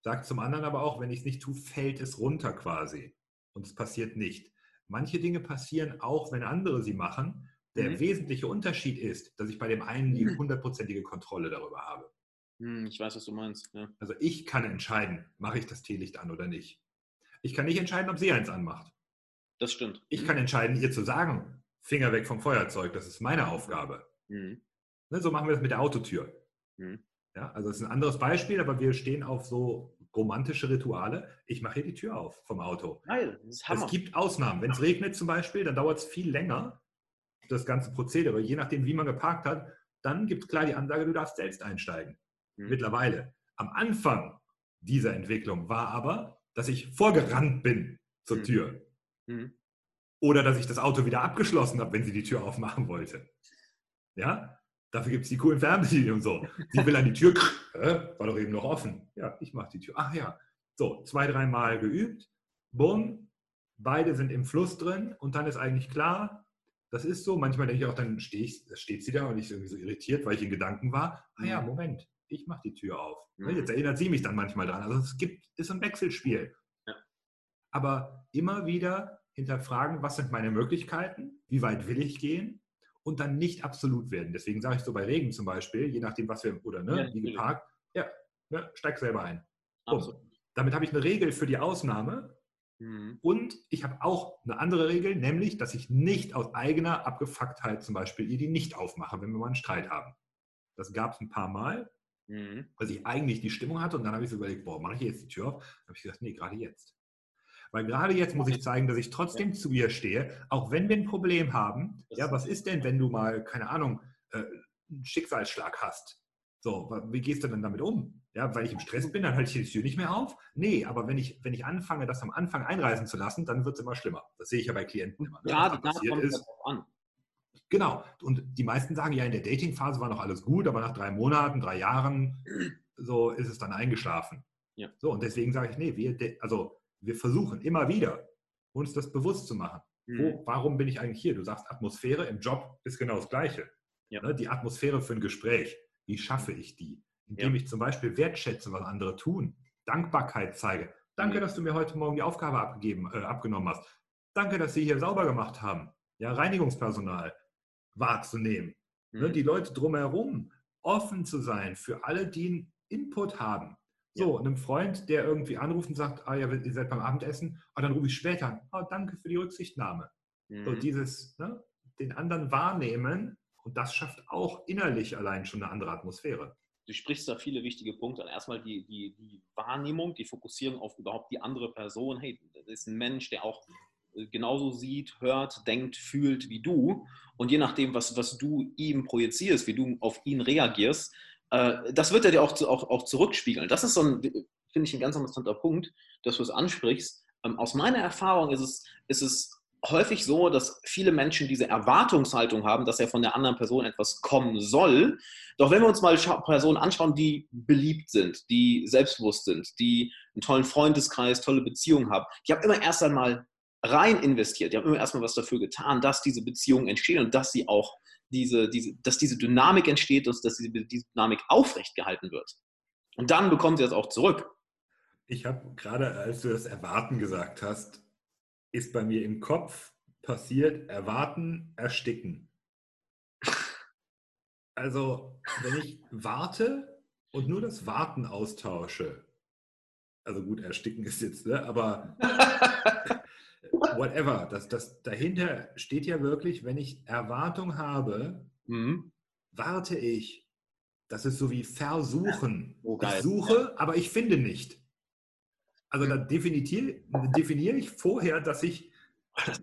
[SPEAKER 2] Sagt zum anderen aber auch, wenn ich es nicht tue, fällt es runter quasi. Und es passiert nicht. Manche Dinge passieren auch, wenn andere sie machen. Der mhm. wesentliche Unterschied ist, dass ich bei dem einen die mhm. hundertprozentige Kontrolle darüber habe.
[SPEAKER 1] Hm, ich weiß, was du meinst. Ja.
[SPEAKER 2] Also ich kann entscheiden, mache ich das Teelicht an oder nicht. Ich kann nicht entscheiden, ob sie eins anmacht.
[SPEAKER 1] Das stimmt.
[SPEAKER 2] Ich kann entscheiden, ihr zu sagen, Finger weg vom Feuerzeug, das ist meine Aufgabe. Mhm. Ne, so machen wir das mit der Autotür. Mhm. Ja, also das ist ein anderes Beispiel, aber wir stehen auf so romantische Rituale. Ich mache hier die Tür auf vom Auto.
[SPEAKER 1] Geil,
[SPEAKER 2] das ist Hammer. Es gibt Ausnahmen. Wenn es regnet zum Beispiel, dann dauert es viel länger, das ganze Prozedere. Je nachdem, wie man geparkt hat, dann gibt es klar die Ansage, du darfst selbst einsteigen. Mhm. Mittlerweile. Am Anfang dieser Entwicklung war aber, dass ich vorgerannt bin zur mhm. Tür. Mhm. Oder dass ich das Auto wieder abgeschlossen habe, wenn sie die Tür aufmachen wollte. Ja? Dafür gibt es die coolen Fernbedienungen und so. Sie will an die Tür, war doch eben noch offen. Ja, ich mache die Tür. Ach ja. So, zwei, dreimal geübt. Bumm, beide sind im Fluss drin und dann ist eigentlich klar, das ist so. Manchmal denke ich auch, dann stehe ich, steht sie da und ich irgendwie so irritiert, weil ich in Gedanken war. Ah ja, mhm. Moment, ich mache die Tür auf. Ne, mhm. Jetzt erinnert sie mich dann manchmal dran. Also es gibt, ist ein Wechselspiel. Ja. Aber immer wieder hinterfragen, was sind meine Möglichkeiten? Wie weit will ich gehen? Und dann nicht absolut werden. Deswegen sage ich so bei Regen zum Beispiel, je nachdem, was wir, oder ne, ja, wie geparkt, ja, ne, steig selber ein. Damit habe ich eine Regel für die Ausnahme mhm. und ich habe auch eine andere Regel, nämlich, dass ich nicht aus eigener Abgefucktheit zum Beispiel ihr die nicht aufmache, wenn wir mal einen Streit haben. Das gab es ein paar Mal, mhm. dass ich eigentlich die Stimmung hatte und dann habe ich so überlegt, boah, mache ich jetzt die Tür auf? Dann habe ich gesagt, nee, gerade jetzt. Weil gerade jetzt muss ich zeigen, dass ich trotzdem zu ihr stehe, auch wenn wir ein Problem haben. Ja, was ist denn, wenn du mal, keine Ahnung, äh, einen Schicksalsschlag hast? So, wie gehst du denn damit um? Ja, weil ich im Stress bin, dann halte ich die Tür nicht mehr auf. Nee, aber wenn ich, wenn ich anfange, das am Anfang einreisen zu lassen, dann wird es immer schlimmer. Das sehe ich ja bei Klienten immer.
[SPEAKER 1] Ne? Gerade da kommt ist. an.
[SPEAKER 2] Genau. Und die meisten sagen ja, in der Datingphase war noch alles gut, aber nach drei Monaten, drei Jahren, so ist es dann eingeschlafen. Ja. So, und deswegen sage ich, nee, wir, also wir versuchen immer wieder, uns das bewusst zu machen. Mhm. Wo, warum bin ich eigentlich hier? Du sagst, Atmosphäre im Job ist genau das Gleiche. Ja. Ne, die Atmosphäre für ein Gespräch, wie schaffe ich die? Indem ja. ich zum Beispiel wertschätze, was andere tun, Dankbarkeit zeige. Danke, mhm. dass du mir heute Morgen die Aufgabe abgegeben, äh, abgenommen hast. Danke, dass Sie hier sauber gemacht haben. Ja, Reinigungspersonal wahrzunehmen. Ne, mhm. Die Leute drumherum offen zu sein für alle, die einen Input haben. So, ja. einem Freund, der irgendwie anruft und sagt, ah ja, ihr seid beim Abendessen, ah, dann rufe ich später an. Ah, danke für die Rücksichtnahme. Mhm. So dieses, ne, den anderen wahrnehmen und das schafft auch innerlich allein schon eine andere Atmosphäre.
[SPEAKER 1] Du sprichst da viele wichtige Punkte an. Erstmal die, die, die Wahrnehmung, die Fokussierung auf überhaupt die andere Person. Hey, das ist ein Mensch, der auch äh, genauso sieht, hört, denkt, fühlt wie du. Und je nachdem, was, was du ihm projizierst, wie du auf ihn reagierst, äh, das wird er dir auch, auch, auch zurückspiegeln. Das ist so ein, finde ich, ein ganz interessanter Punkt, dass du es ansprichst. Ähm, aus meiner Erfahrung ist es, ist es häufig so, dass viele Menschen diese Erwartungshaltung haben, dass ja von der anderen Person etwas kommen soll. Doch wenn wir uns mal Personen anschauen, die beliebt sind, die selbstbewusst sind, die einen tollen Freundeskreis, tolle Beziehungen haben, die haben immer erst einmal rein investiert. Die haben immer erstmal was dafür getan, dass diese Beziehungen entstehen und dass sie auch diese, diese, dass diese Dynamik entsteht und dass diese, diese Dynamik aufrecht gehalten wird. Und dann bekommen sie das auch zurück.
[SPEAKER 2] Ich habe gerade, als du das Erwarten gesagt hast, ist bei mir im Kopf passiert, erwarten, ersticken. Also, wenn ich warte und nur das Warten austausche, also gut, ersticken ist jetzt, ne, aber whatever, das, das, dahinter steht ja wirklich, wenn ich Erwartung habe, mhm. warte ich. Das ist so wie versuchen. Oh, ich suche, aber ich finde nicht. Also da definiere, definiere ich vorher, dass ich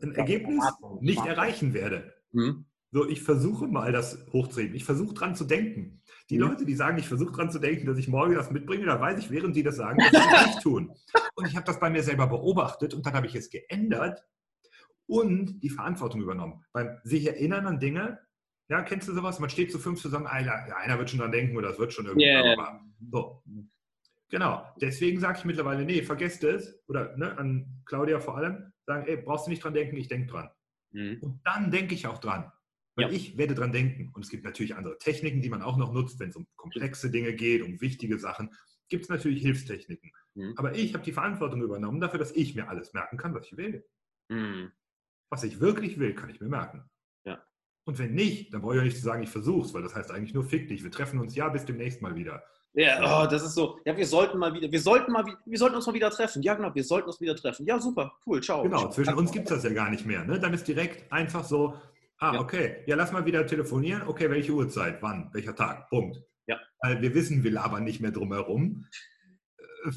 [SPEAKER 2] ein Ergebnis nicht erreichen werde. Mhm. So, ich versuche mal das hochzuheben. Ich versuche dran zu denken. Die mhm. Leute, die sagen, ich versuche dran zu denken, dass ich morgen das mitbringe, da weiß ich, während sie das sagen, dass sie das nicht tun. Und ich habe das bei mir selber beobachtet und dann habe ich es geändert und die Verantwortung übernommen. Beim sich erinnern an Dinge, ja, kennst du sowas? Man steht zu fünf zusammen, einer, ja, einer wird schon dran denken oder das wird schon irgendwie. Yeah. So. Genau. Deswegen sage ich mittlerweile, nee, vergesst es. Oder ne, an Claudia vor allem, sagen, ey, brauchst du nicht dran denken, ich denke dran. Mhm. Und dann denke ich auch dran. Weil ja. ich werde dran denken. Und es gibt natürlich andere Techniken, die man auch noch nutzt, wenn es um komplexe Dinge geht, um wichtige Sachen. Gibt es natürlich Hilfstechniken. Mhm. Aber ich habe die Verantwortung übernommen dafür, dass ich mir alles merken kann, was ich will. Mhm. Was ich wirklich will, kann ich mir merken. Ja. Und wenn nicht, dann brauche ich auch nicht zu sagen, ich versuche es, weil das heißt eigentlich nur fick dich. Wir treffen uns ja bis demnächst mal wieder.
[SPEAKER 1] Ja, oh, das ist so. Ja, wir sollten mal wieder, wir sollten mal, wir sollten uns mal wieder treffen. Ja, genau, wir sollten uns wieder treffen. Ja, super, cool, ciao.
[SPEAKER 2] Genau, zwischen uns gibt es das ja gar nicht mehr. Ne? Dann ist direkt einfach so, Ah, ja. okay. Ja, lass mal wieder telefonieren. Okay, welche Uhrzeit? Wann? Welcher Tag? Punkt. Ja. Weil wir wissen, wir labern nicht mehr drumherum, äh,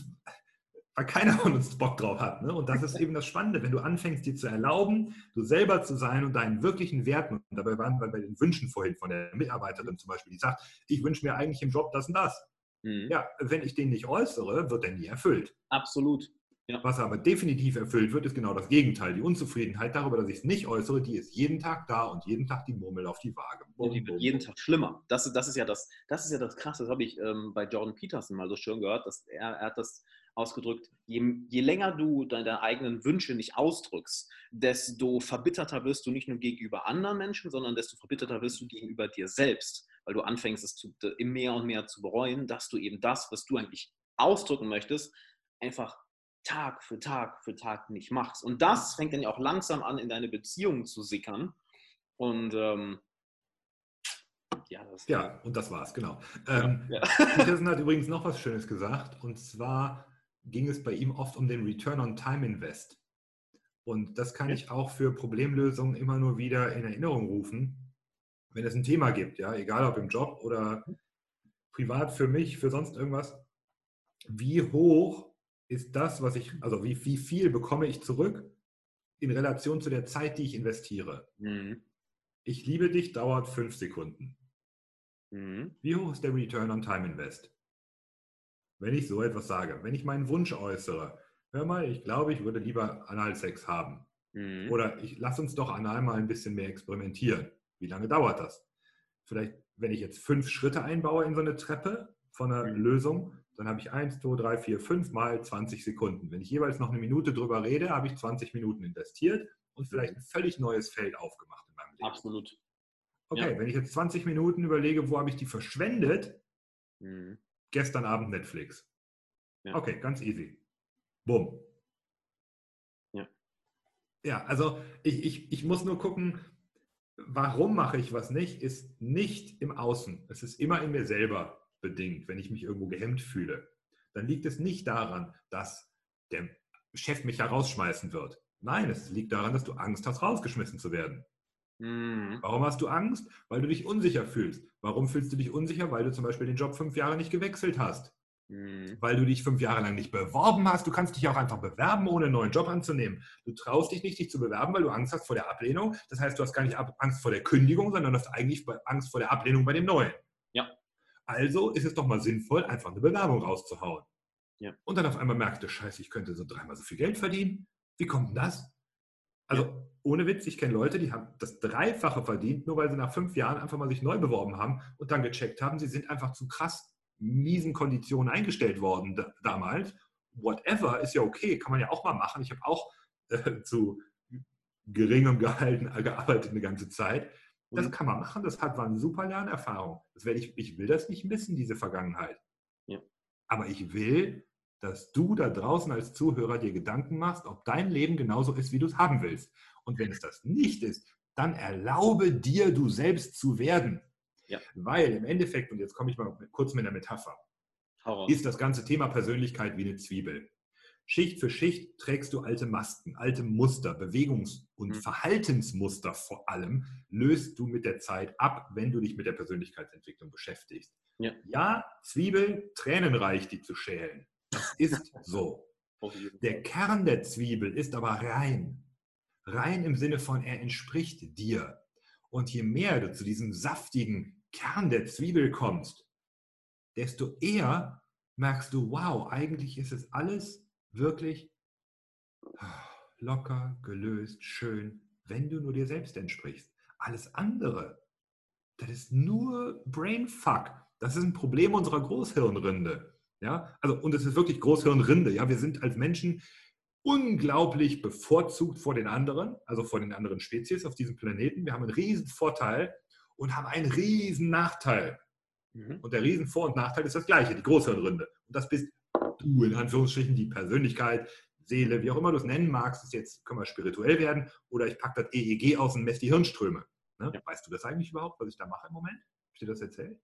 [SPEAKER 2] weil keiner von uns Bock drauf hat. Ne? Und das ist eben das Spannende, wenn du anfängst, dir zu erlauben, du selber zu sein und deinen wirklichen Werten, und dabei waren wir bei den Wünschen vorhin von der Mitarbeiterin zum Beispiel, die sagt, ich wünsche mir eigentlich im Job das und das. Mhm. Ja, wenn ich den nicht äußere, wird er nie erfüllt.
[SPEAKER 1] Absolut.
[SPEAKER 2] Ja. Was aber definitiv erfüllt wird, ist genau das Gegenteil. Die Unzufriedenheit darüber, dass ich es nicht äußere, die ist jeden Tag da und jeden Tag die Murmel auf die Waage.
[SPEAKER 1] Bum, die wird jeden Tag schlimmer. Das, das, ist ja das, das ist ja das Krasse, das habe ich ähm, bei Jordan Peterson mal so schön gehört, dass er, er hat das ausgedrückt, je, je länger du deine eigenen Wünsche nicht ausdrückst, desto verbitterter wirst du nicht nur gegenüber anderen Menschen, sondern desto verbitterter wirst du gegenüber dir selbst, weil du anfängst, es zu, mehr und mehr zu bereuen, dass du eben das, was du eigentlich ausdrücken möchtest, einfach Tag für Tag für Tag nicht machst. Und das fängt dann ja auch langsam an, in deine Beziehung zu sickern. Und ähm,
[SPEAKER 2] ja, das ja, und das war's, genau. Ähm, ja. Peterson hat übrigens noch was Schönes gesagt. Und zwar ging es bei ihm oft um den Return on Time Invest. Und das kann ich auch für Problemlösungen immer nur wieder in Erinnerung rufen, wenn es ein Thema gibt, ja, egal ob im Job oder privat für mich, für sonst irgendwas. Wie hoch ist das, was ich, also wie, wie viel bekomme ich zurück in Relation zu der Zeit, die ich investiere. Mhm. Ich liebe dich dauert fünf Sekunden. Mhm. Wie hoch ist der Return on Time Invest? Wenn ich so etwas sage, wenn ich meinen Wunsch äußere, hör mal, ich glaube, ich würde lieber Analsex haben. Mhm. Oder ich lass uns doch anal mal ein bisschen mehr experimentieren. Wie lange dauert das? Vielleicht, wenn ich jetzt fünf Schritte einbaue in so eine Treppe von einer mhm. Lösung, dann habe ich 1, 2, 3, 4, 5 mal 20 Sekunden. Wenn ich jeweils noch eine Minute drüber rede, habe ich 20 Minuten investiert und vielleicht ein völlig neues Feld aufgemacht in meinem Leben.
[SPEAKER 1] Absolut.
[SPEAKER 2] Okay, ja. wenn ich jetzt 20 Minuten überlege, wo habe ich die verschwendet? Mhm. Gestern Abend Netflix. Ja. Okay, ganz easy. Bumm. Ja. Ja, also ich, ich, ich muss nur gucken, warum mache ich was nicht, ist nicht im Außen. Es ist immer in mir selber bedingt, wenn ich mich irgendwo gehemmt fühle, dann liegt es nicht daran, dass der Chef mich herausschmeißen wird. Nein, es liegt daran, dass du Angst hast, rausgeschmissen zu werden. Mhm. Warum hast du Angst? Weil du dich unsicher fühlst. Warum fühlst du dich unsicher? Weil du zum Beispiel den Job fünf Jahre nicht gewechselt hast. Mhm. Weil du dich fünf Jahre lang nicht beworben hast. Du kannst dich auch einfach bewerben, ohne einen neuen Job anzunehmen. Du traust dich nicht, dich zu bewerben, weil du Angst hast vor der Ablehnung. Das heißt, du hast gar nicht Angst vor der Kündigung, sondern du hast eigentlich Angst vor der Ablehnung bei dem Neuen. Also ist es doch mal sinnvoll, einfach eine Bewerbung rauszuhauen. Ja. Und dann auf einmal merkst du, scheiße, ich könnte so dreimal so viel Geld verdienen. Wie kommt denn das? Also ja. ohne Witz, ich kenne Leute, die haben das Dreifache verdient, nur weil sie nach fünf Jahren einfach mal sich neu beworben haben und dann gecheckt haben, sie sind einfach zu krass miesen Konditionen eingestellt worden damals. Whatever ist ja okay, kann man ja auch mal machen. Ich habe auch äh, zu geringem Gehalt gearbeitet eine ganze Zeit. Das
[SPEAKER 1] Mhm.
[SPEAKER 2] kann man machen, das hat, war eine super Lernerfahrung. Das werde ich, ich will das nicht missen, diese Vergangenheit.
[SPEAKER 1] Ja.
[SPEAKER 2] Aber ich will, dass du da draußen als Zuhörer dir Gedanken machst, ob dein Leben genauso ist, wie du es haben willst. Und wenn es das nicht ist, dann erlaube dir, du selbst zu werden.
[SPEAKER 1] Ja.
[SPEAKER 2] Weil im Endeffekt, und jetzt komme ich mal kurz mit einer Metapher,
[SPEAKER 1] raus.
[SPEAKER 2] ist das ganze Thema Persönlichkeit wie eine Zwiebel. Schicht für Schicht trägst du alte Masken, alte Muster, Bewegungs- und
[SPEAKER 1] Mhm.
[SPEAKER 2] Verhaltensmuster vor allem löst du mit der Zeit ab, wenn du dich mit der Persönlichkeitsentwicklung beschäftigst.
[SPEAKER 1] Ja.
[SPEAKER 2] ja Zwiebel, tränenreich, die zu schälen. Das ist so. Der. Kern der Zwiebel ist aber rein. Rein im Sinne von, er entspricht dir. Und je mehr du zu diesem saftigen Kern der Zwiebel kommst, desto eher merkst du, wow, eigentlich ist es alles wirklich locker, gelöst, schön, wenn du nur dir selbst entsprichst. Alles andere, das ist nur Brainfuck. Das ist ein Problem unserer Großhirnrinde. Ja, also, und es ist wirklich Großhirnrinde. Ja, wir sind als Menschen unglaublich bevorzugt vor den anderen, also vor den anderen Spezies auf diesem Planeten. Wir haben einen riesen Vorteil und haben einen riesen Nachteil.
[SPEAKER 1] Mhm.
[SPEAKER 2] Und der riesen Vor- und Nachteil ist das gleiche, die Großhirnrinde. Und das bist du, in Anführungsstrichen, die Persönlichkeit, Seele, wie auch immer du es nennen magst. Das jetzt können wir spirituell werden oder ich packe das EEG aus und messe die Hirnströme. Ne?
[SPEAKER 1] Ja.
[SPEAKER 2] Weißt du das eigentlich überhaupt, was ich da mache im Moment? Hab ich dir das erzählt?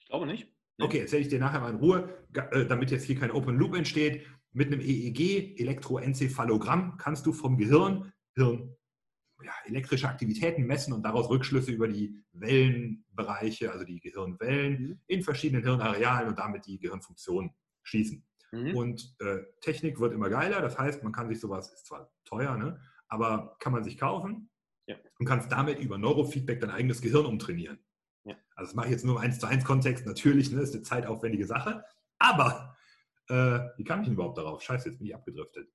[SPEAKER 1] Ich glaube nicht. Nee.
[SPEAKER 2] Okay, erzähle ich dir nachher mal in Ruhe, äh, damit jetzt hier kein Open Loop entsteht. Mit einem EEG, Elektroenzephalogramm, kannst du vom Gehirn, Hirn, ja, elektrische Aktivitäten messen und daraus Rückschlüsse über die Wellenbereiche, also die Gehirnwellen
[SPEAKER 1] Mhm.
[SPEAKER 2] in verschiedenen Hirnarealen und damit die Gehirnfunktion schließen.
[SPEAKER 1] Mhm.
[SPEAKER 2] Und äh, Technik wird immer geiler, das heißt, man kann sich sowas, ist zwar teuer, ne, aber kann man sich kaufen
[SPEAKER 1] Ja.
[SPEAKER 2] und kannst damit über Neurofeedback dein eigenes Gehirn umtrainieren.
[SPEAKER 1] Ja.
[SPEAKER 2] Also das mache ich jetzt nur im 1 zu 1 Kontext, natürlich, ne, ist eine zeitaufwendige Sache, aber äh, wie kam ich denn überhaupt darauf? Scheiße, jetzt bin ich abgedriftet.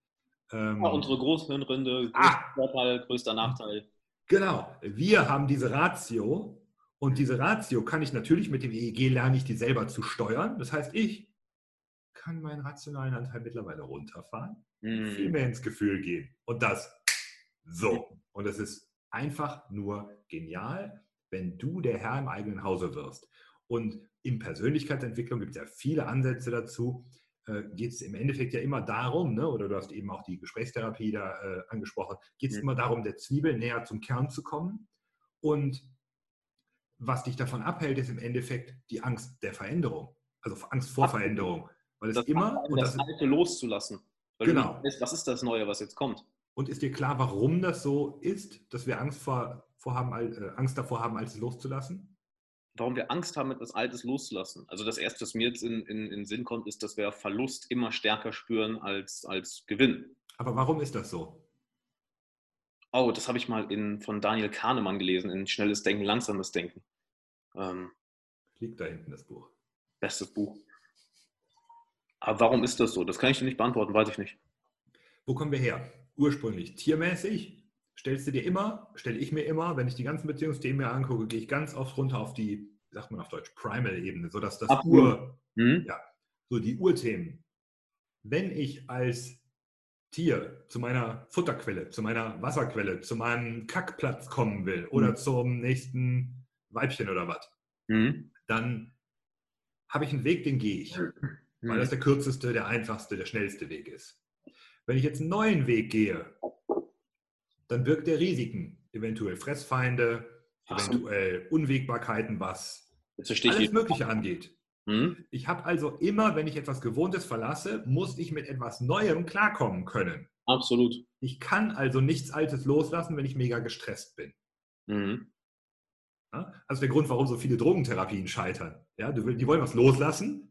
[SPEAKER 2] Ähm,
[SPEAKER 1] Ja, unsere Großhirnrinde,
[SPEAKER 2] Ah.
[SPEAKER 1] Vorteil, größter Nachteil.
[SPEAKER 2] Genau, wir haben diese Ratio und diese Ratio kann ich natürlich mit dem EEG lernen, ich die selber zu steuern. Das heißt, ich kann meinen rationalen Anteil mittlerweile runterfahren, viel
[SPEAKER 1] Mhm.
[SPEAKER 2] mehr ins Gefühl gehen und das so. Und es ist einfach nur genial, wenn du der Herr im eigenen Hause wirst. Und in Persönlichkeitsentwicklung gibt es ja viele Ansätze dazu. Äh, geht es im Endeffekt ja immer darum, ne, oder du hast eben auch die Gesprächstherapie da äh, angesprochen, geht es
[SPEAKER 1] Mhm.
[SPEAKER 2] immer darum, der Zwiebel näher zum Kern zu kommen. Und was dich davon abhält, ist im Endeffekt die Angst der Veränderung. Also Angst vor. Veränderung. Weil es
[SPEAKER 1] Das
[SPEAKER 2] immer, und
[SPEAKER 1] das
[SPEAKER 2] das,
[SPEAKER 1] Alte loszulassen. Weil
[SPEAKER 2] Genau.
[SPEAKER 1] weißt, was ist das Neue, was jetzt kommt.
[SPEAKER 2] Und ist dir klar, warum das so ist, dass wir Angst, vor, vorhaben, äh, Angst davor haben, alles loszulassen?
[SPEAKER 1] Warum wir Angst haben, etwas Altes loszulassen. Also das Erste, was mir jetzt in, in, in den Sinn kommt, ist, dass wir Verlust immer stärker spüren als, als Gewinn.
[SPEAKER 2] Aber warum ist das so?
[SPEAKER 1] Oh, das habe ich mal in, von Daniel Kahnemann gelesen, in Schnelles Denken, Langsames Denken. Ähm,
[SPEAKER 2] Liegt da hinten das Buch.
[SPEAKER 1] bestes Buch. Aber warum ist das so? Das kann ich dir nicht beantworten, weiß ich nicht.
[SPEAKER 2] Wo kommen wir her? Ursprünglich tiermäßig. Stellst du dir immer, stelle ich mir immer, wenn ich die ganzen Beziehungsthemen mir angucke, gehe ich ganz oft runter auf die, wie sagt man auf Deutsch, Primal-Ebene, sodass das
[SPEAKER 1] Absolut.
[SPEAKER 2] Ur,
[SPEAKER 1] Hm?
[SPEAKER 2] so die Urthemen. Wenn ich als Tier zu meiner Futterquelle, zu meiner Wasserquelle, zu meinem Kackplatz kommen will oder
[SPEAKER 1] Mhm.
[SPEAKER 2] zum nächsten Weibchen oder was,
[SPEAKER 1] Hm?
[SPEAKER 2] dann habe ich einen Weg, den gehe ich, weil das der kürzeste, der einfachste, der schnellste Weg ist. Wenn ich jetzt einen neuen Weg gehe, dann birgt der Risiken, eventuell Fressfeinde,
[SPEAKER 1] Ach
[SPEAKER 2] eventuell Unwägbarkeiten, was alles Mögliche angeht.
[SPEAKER 1] Hm?
[SPEAKER 2] Ich habe also immer, wenn ich etwas Gewohntes verlasse, muss ich mit etwas Neuem klarkommen können.
[SPEAKER 1] Absolut.
[SPEAKER 2] Ich kann also nichts Altes loslassen, wenn ich mega gestresst bin.
[SPEAKER 1] Mhm.
[SPEAKER 2] Ja? Also der Grund, warum so viele Drogentherapien scheitern. Ja, die wollen was loslassen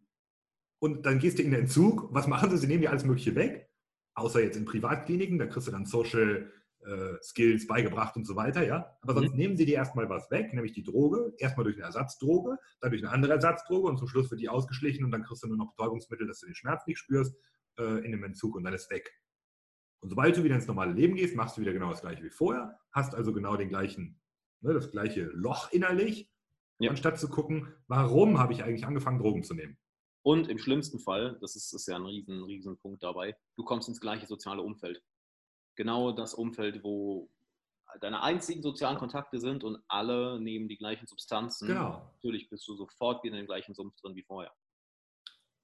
[SPEAKER 2] und dann gehst du in den Entzug. Was machen sie? Sie nehmen dir alles Mögliche weg, außer jetzt in Privatkliniken, da kriegst du dann Social äh, Skills beigebracht und so weiter. Ja? Aber sonst nehmen sie dir erstmal was weg, nämlich die Droge, erstmal durch eine Ersatzdroge, dann durch eine andere Ersatzdroge und zum Schluss wird die ausgeschlichen und dann kriegst du nur noch Betäubungsmittel, dass du den Schmerz nicht spürst äh, in dem Entzug und dann ist weg. Und sobald du wieder ins normale Leben gehst, machst du wieder genau das gleiche wie vorher, hast also genau den gleichen, ne, das gleiche Loch innerlich,
[SPEAKER 1] Ja.
[SPEAKER 2] anstatt zu gucken, warum habe ich eigentlich angefangen, Drogen zu nehmen.
[SPEAKER 1] Und im schlimmsten Fall, das ist, ist ja ein riesen, riesen Punkt dabei, du kommst ins gleiche soziale Umfeld. Genau das Umfeld, wo deine einzigen sozialen Kontakte sind und alle nehmen die gleichen Substanzen.
[SPEAKER 2] Genau.
[SPEAKER 1] Natürlich bist du sofort wieder in dem gleichen Sumpf drin wie vorher.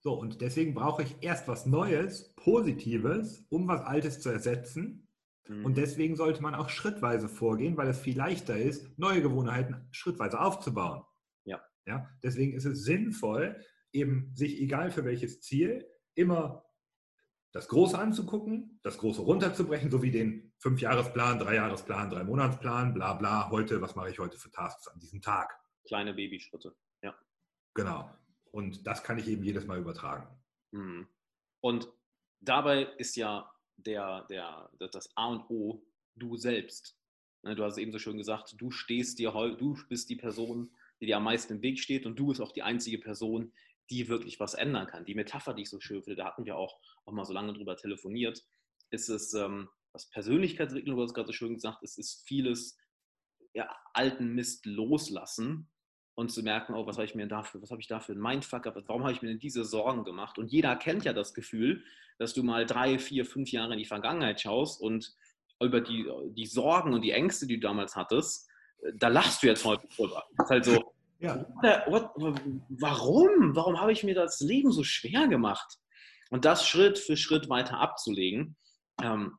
[SPEAKER 2] So, und deswegen brauche ich erst was Neues, Positives, um was Altes zu ersetzen.
[SPEAKER 1] Mhm.
[SPEAKER 2] Und deswegen sollte man auch schrittweise vorgehen, weil es viel leichter ist, neue Gewohnheiten schrittweise aufzubauen.
[SPEAKER 1] Ja.
[SPEAKER 2] ja. Deswegen ist es sinnvoll, eben sich, egal für welches Ziel, immer das Große anzugucken, das Große runterzubrechen, so wie den Fünfjahresplan, Dreijahresplan, Drei-Monatsplan, bla bla, heute, was mache ich heute für Tasks an diesem Tag?
[SPEAKER 1] Kleine Babyschritte. Ja.
[SPEAKER 2] Genau. Und das kann ich eben jedes Mal übertragen.
[SPEAKER 1] Mhm. Und dabei ist ja der, der, das A und O du selbst. Ne, Du hast eben so schön gesagt, du stehst dir du bist die Person, die dir am meisten im Weg steht und du bist auch die einzige Person, die wirklich was ändern kann. Die Metapher, die ich so schön finde, da hatten wir auch, auch mal so lange drüber telefoniert, ist es, ähm, was Persönlichkeitsentwicklung, du hast gerade so schön gesagt, es ist vieles ja, alten Mist loslassen und zu merken, oh, was habe ich mir dafür, was habe ich da für einen Mindfuck gehabt, warum habe ich mir denn diese Sorgen gemacht? Und jeder kennt ja das Gefühl, dass du mal drei, vier, fünf Jahre in die Vergangenheit schaust und über die, die Sorgen und die Ängste, die du damals hattest, äh, da lachst du jetzt heute drüber. Das ist halt so,
[SPEAKER 2] Ja,
[SPEAKER 1] what, what, warum? Warum habe ich mir das Leben so schwer gemacht? Und das Schritt für Schritt weiter abzulegen, ähm,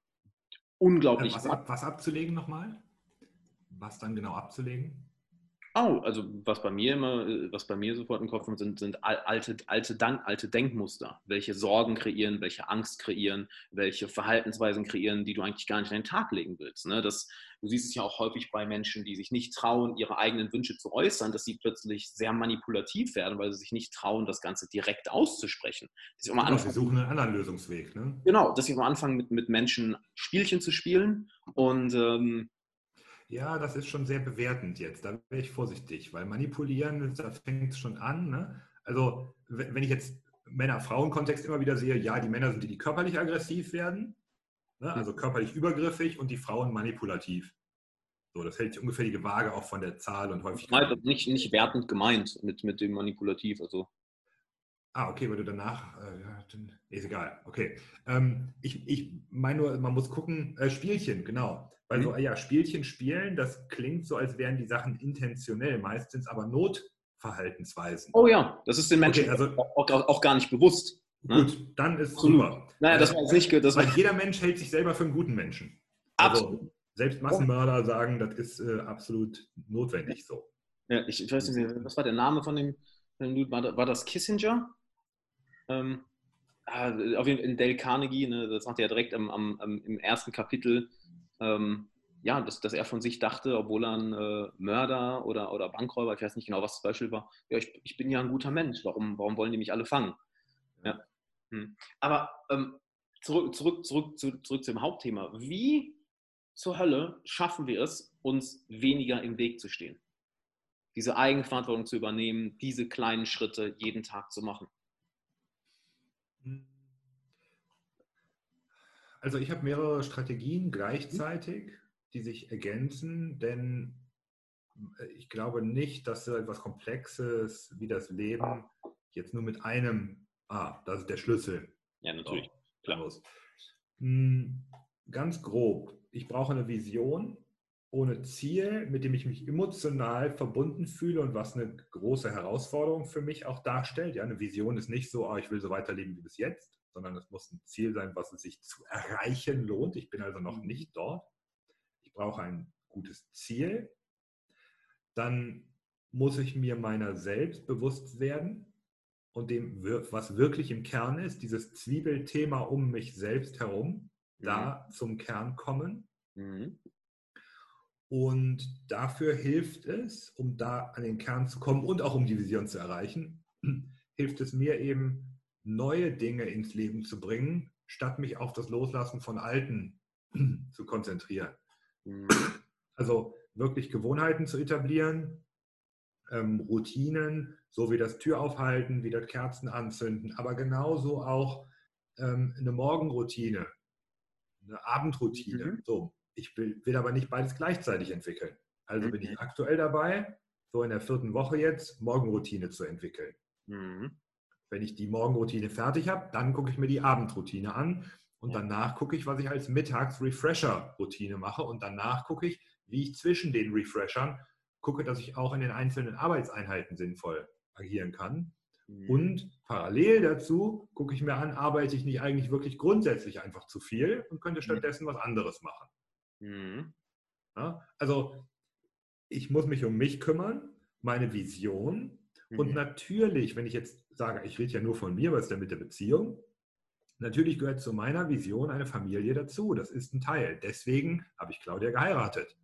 [SPEAKER 1] unglaublich.
[SPEAKER 2] was, ab, was abzulegen nochmal? Was dann genau abzulegen?
[SPEAKER 1] Oh, also was bei mir immer, äh, was bei mir sofort im Kopf kommt, sind, sind al- alte, alte, Dank, alte Denkmuster, welche Sorgen kreieren, welche Angst kreieren, welche Verhaltensweisen kreieren, die du eigentlich gar nicht an den Tag legen willst. Ne? Das, du siehst es ja auch häufig bei Menschen, die sich nicht trauen, ihre eigenen Wünsche zu äußern, dass sie plötzlich sehr manipulativ werden, weil sie sich nicht trauen, das Ganze direkt auszusprechen. Dass
[SPEAKER 2] Genau, wir
[SPEAKER 1] Anfang,
[SPEAKER 2] suchen einen anderen Lösungsweg. Ne?
[SPEAKER 1] genau, dass sie am Anfang mit, mit Menschen Spielchen zu spielen und ähm,
[SPEAKER 2] Ja, das ist schon sehr bewertend jetzt. Da wäre ich vorsichtig, weil manipulieren, da fängt es schon an. Ne? Also, wenn ich jetzt Männer-Frauen-Kontext immer wieder sehe, ja, die Männer sind die, die körperlich aggressiv werden, ne? also körperlich übergriffig und die Frauen manipulativ. So, das hält sich ungefähr die Waage auch von der Zahl und häufig.
[SPEAKER 1] nicht, nicht wertend gemeint mit, mit dem Manipulativ. Also
[SPEAKER 2] Ah, okay, weil du danach, äh, ja, dann, ist egal, okay. Ähm, ich, ich meine nur, man muss gucken, äh, Spielchen, genau. Weil
[SPEAKER 1] Mhm.
[SPEAKER 2] so, ja, Spielchen spielen, das klingt so, als wären die Sachen intentionell, meistens aber Notverhaltensweisen.
[SPEAKER 1] Oh ja, das ist den Menschen
[SPEAKER 2] Okay, also-
[SPEAKER 1] auch, auch, auch gar nicht bewusst. ne?
[SPEAKER 2] Gut, dann ist
[SPEAKER 1] Absolut.
[SPEAKER 2] super.
[SPEAKER 1] Naja, das
[SPEAKER 2] Äh,
[SPEAKER 1] war jetzt nicht, das
[SPEAKER 2] weil jeder Mensch hält sich selber für einen guten Menschen.
[SPEAKER 1] absolut.
[SPEAKER 2] Also, selbst Massenmörder sagen, das ist äh, absolut notwendig so.
[SPEAKER 1] Ja, ich, ich weiß nicht, was war der Name von dem, von dem Dude? War das Kissinger? Ähm, ah, auf jeden Fall in Dale Carnegie, ne, das macht er ja direkt am, am, im ersten Kapitel, ähm, ja, dass, dass er von sich dachte, obwohl er ein äh, Mörder oder, oder Bankräuber, ich weiß nicht genau, was das Beispiel war, ja, ich, ich bin ja ein guter Mensch, warum, warum wollen die mich alle fangen? Ja. Hm. Aber ähm, zurück, zurück, zurück, zu, zurück zum Hauptthema. Wie zur Hölle schaffen wir es, uns weniger im Weg zu stehen? Diese Eigenverantwortung zu übernehmen, diese kleinen Schritte jeden Tag zu machen.
[SPEAKER 2] Also ich habe mehrere Strategien gleichzeitig, die sich ergänzen, denn äh, ich glaube nicht, dass so etwas Komplexes wie das Leben jetzt nur mit einem, ah, das ist der Schlüssel.
[SPEAKER 1] Ja, natürlich.
[SPEAKER 2] So,
[SPEAKER 1] klar.
[SPEAKER 2] los. Hm, Ganz grob, ich brauche eine Vision ohne Ziel, mit dem ich mich emotional verbunden fühle und was eine große Herausforderung für mich auch darstellt. Ja, eine Vision ist nicht so, ah, ich will so weiterleben wie bis jetzt, sondern es muss ein Ziel sein, was es sich zu erreichen lohnt. Ich bin also noch nicht dort. Ich brauche ein gutes Ziel. Dann muss ich mir meiner selbst bewusst werden und dem, was wirklich im Kern ist, dieses Zwiebelthema um mich selbst herum, da zum Kern kommen.
[SPEAKER 1] Mhm.
[SPEAKER 2] Und dafür hilft es, um da an den Kern zu kommen und auch um die Vision zu erreichen, hilft es mir eben, neue Dinge ins Leben zu bringen, statt mich auf das Loslassen von alten zu konzentrieren.
[SPEAKER 1] Mhm.
[SPEAKER 2] Also wirklich Gewohnheiten zu etablieren, ähm, Routinen, so wie das Tür aufhalten, wie das Kerzen anzünden, aber genauso auch ähm, eine Morgenroutine, eine Abendroutine.
[SPEAKER 1] Mhm.
[SPEAKER 2] So, ich will, will aber nicht beides gleichzeitig entwickeln. Also bin
[SPEAKER 1] Mhm.
[SPEAKER 2] ich aktuell dabei, so in der vierten Woche jetzt, Morgenroutine zu entwickeln.
[SPEAKER 1] Mhm.
[SPEAKER 2] Wenn ich die Morgenroutine fertig habe, dann gucke ich mir die Abendroutine an und
[SPEAKER 1] Ja.
[SPEAKER 2] danach gucke ich, was ich als Mittags-Refresher-Routine mache und danach gucke ich, wie ich zwischen den Refreshern gucke, dass ich auch in den einzelnen Arbeitseinheiten sinnvoll agieren kann. Mhm. Und parallel dazu gucke ich mir an, arbeite ich nicht eigentlich wirklich grundsätzlich einfach zu viel und könnte stattdessen was anderes machen. Mhm. Ja, also ich muss mich um mich kümmern, meine Vision. Mhm. Und natürlich, wenn ich jetzt sage, ich rede ja nur von mir, was ist denn mit der Beziehung? Natürlich gehört zu meiner Vision eine Familie dazu. Das ist ein Teil. Deswegen habe ich Claudia geheiratet.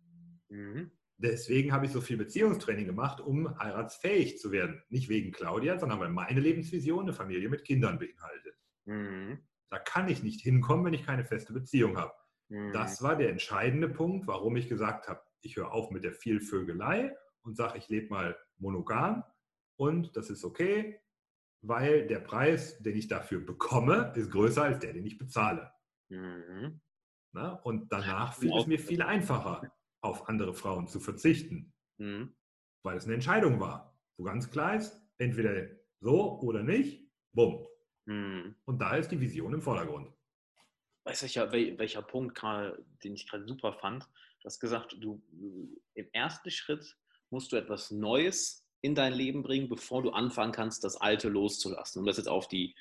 [SPEAKER 2] Mhm. Deswegen habe ich so viel Beziehungstraining gemacht, um heiratsfähig zu werden. Nicht wegen Claudia, sondern weil meine Lebensvision eine Familie mit Kindern beinhaltet. Mhm. Da kann ich nicht hinkommen, wenn ich keine feste Beziehung habe. Mhm. Das war der entscheidende Punkt, warum ich gesagt habe, ich höre auf mit der Vielvögelei und sage, ich lebe mal monogam und das ist okay, weil der Preis, den ich dafür bekomme, ist größer als der, den ich bezahle. Mhm. Na, und danach fiel es mir viel einfacher, auf andere Frauen zu verzichten, mhm. weil es eine Entscheidung war, wo ganz klar ist, entweder so oder nicht, bumm. Mhm. Und da ist die Vision im Vordergrund.
[SPEAKER 1] Weiß ich ja, welcher Punkt gerade, den ich gerade super fand. Du hast gesagt, du im ersten Schritt musst du etwas Neues in dein Leben bringen, bevor du anfangen kannst, das Alte loszulassen. Um das jetzt auf die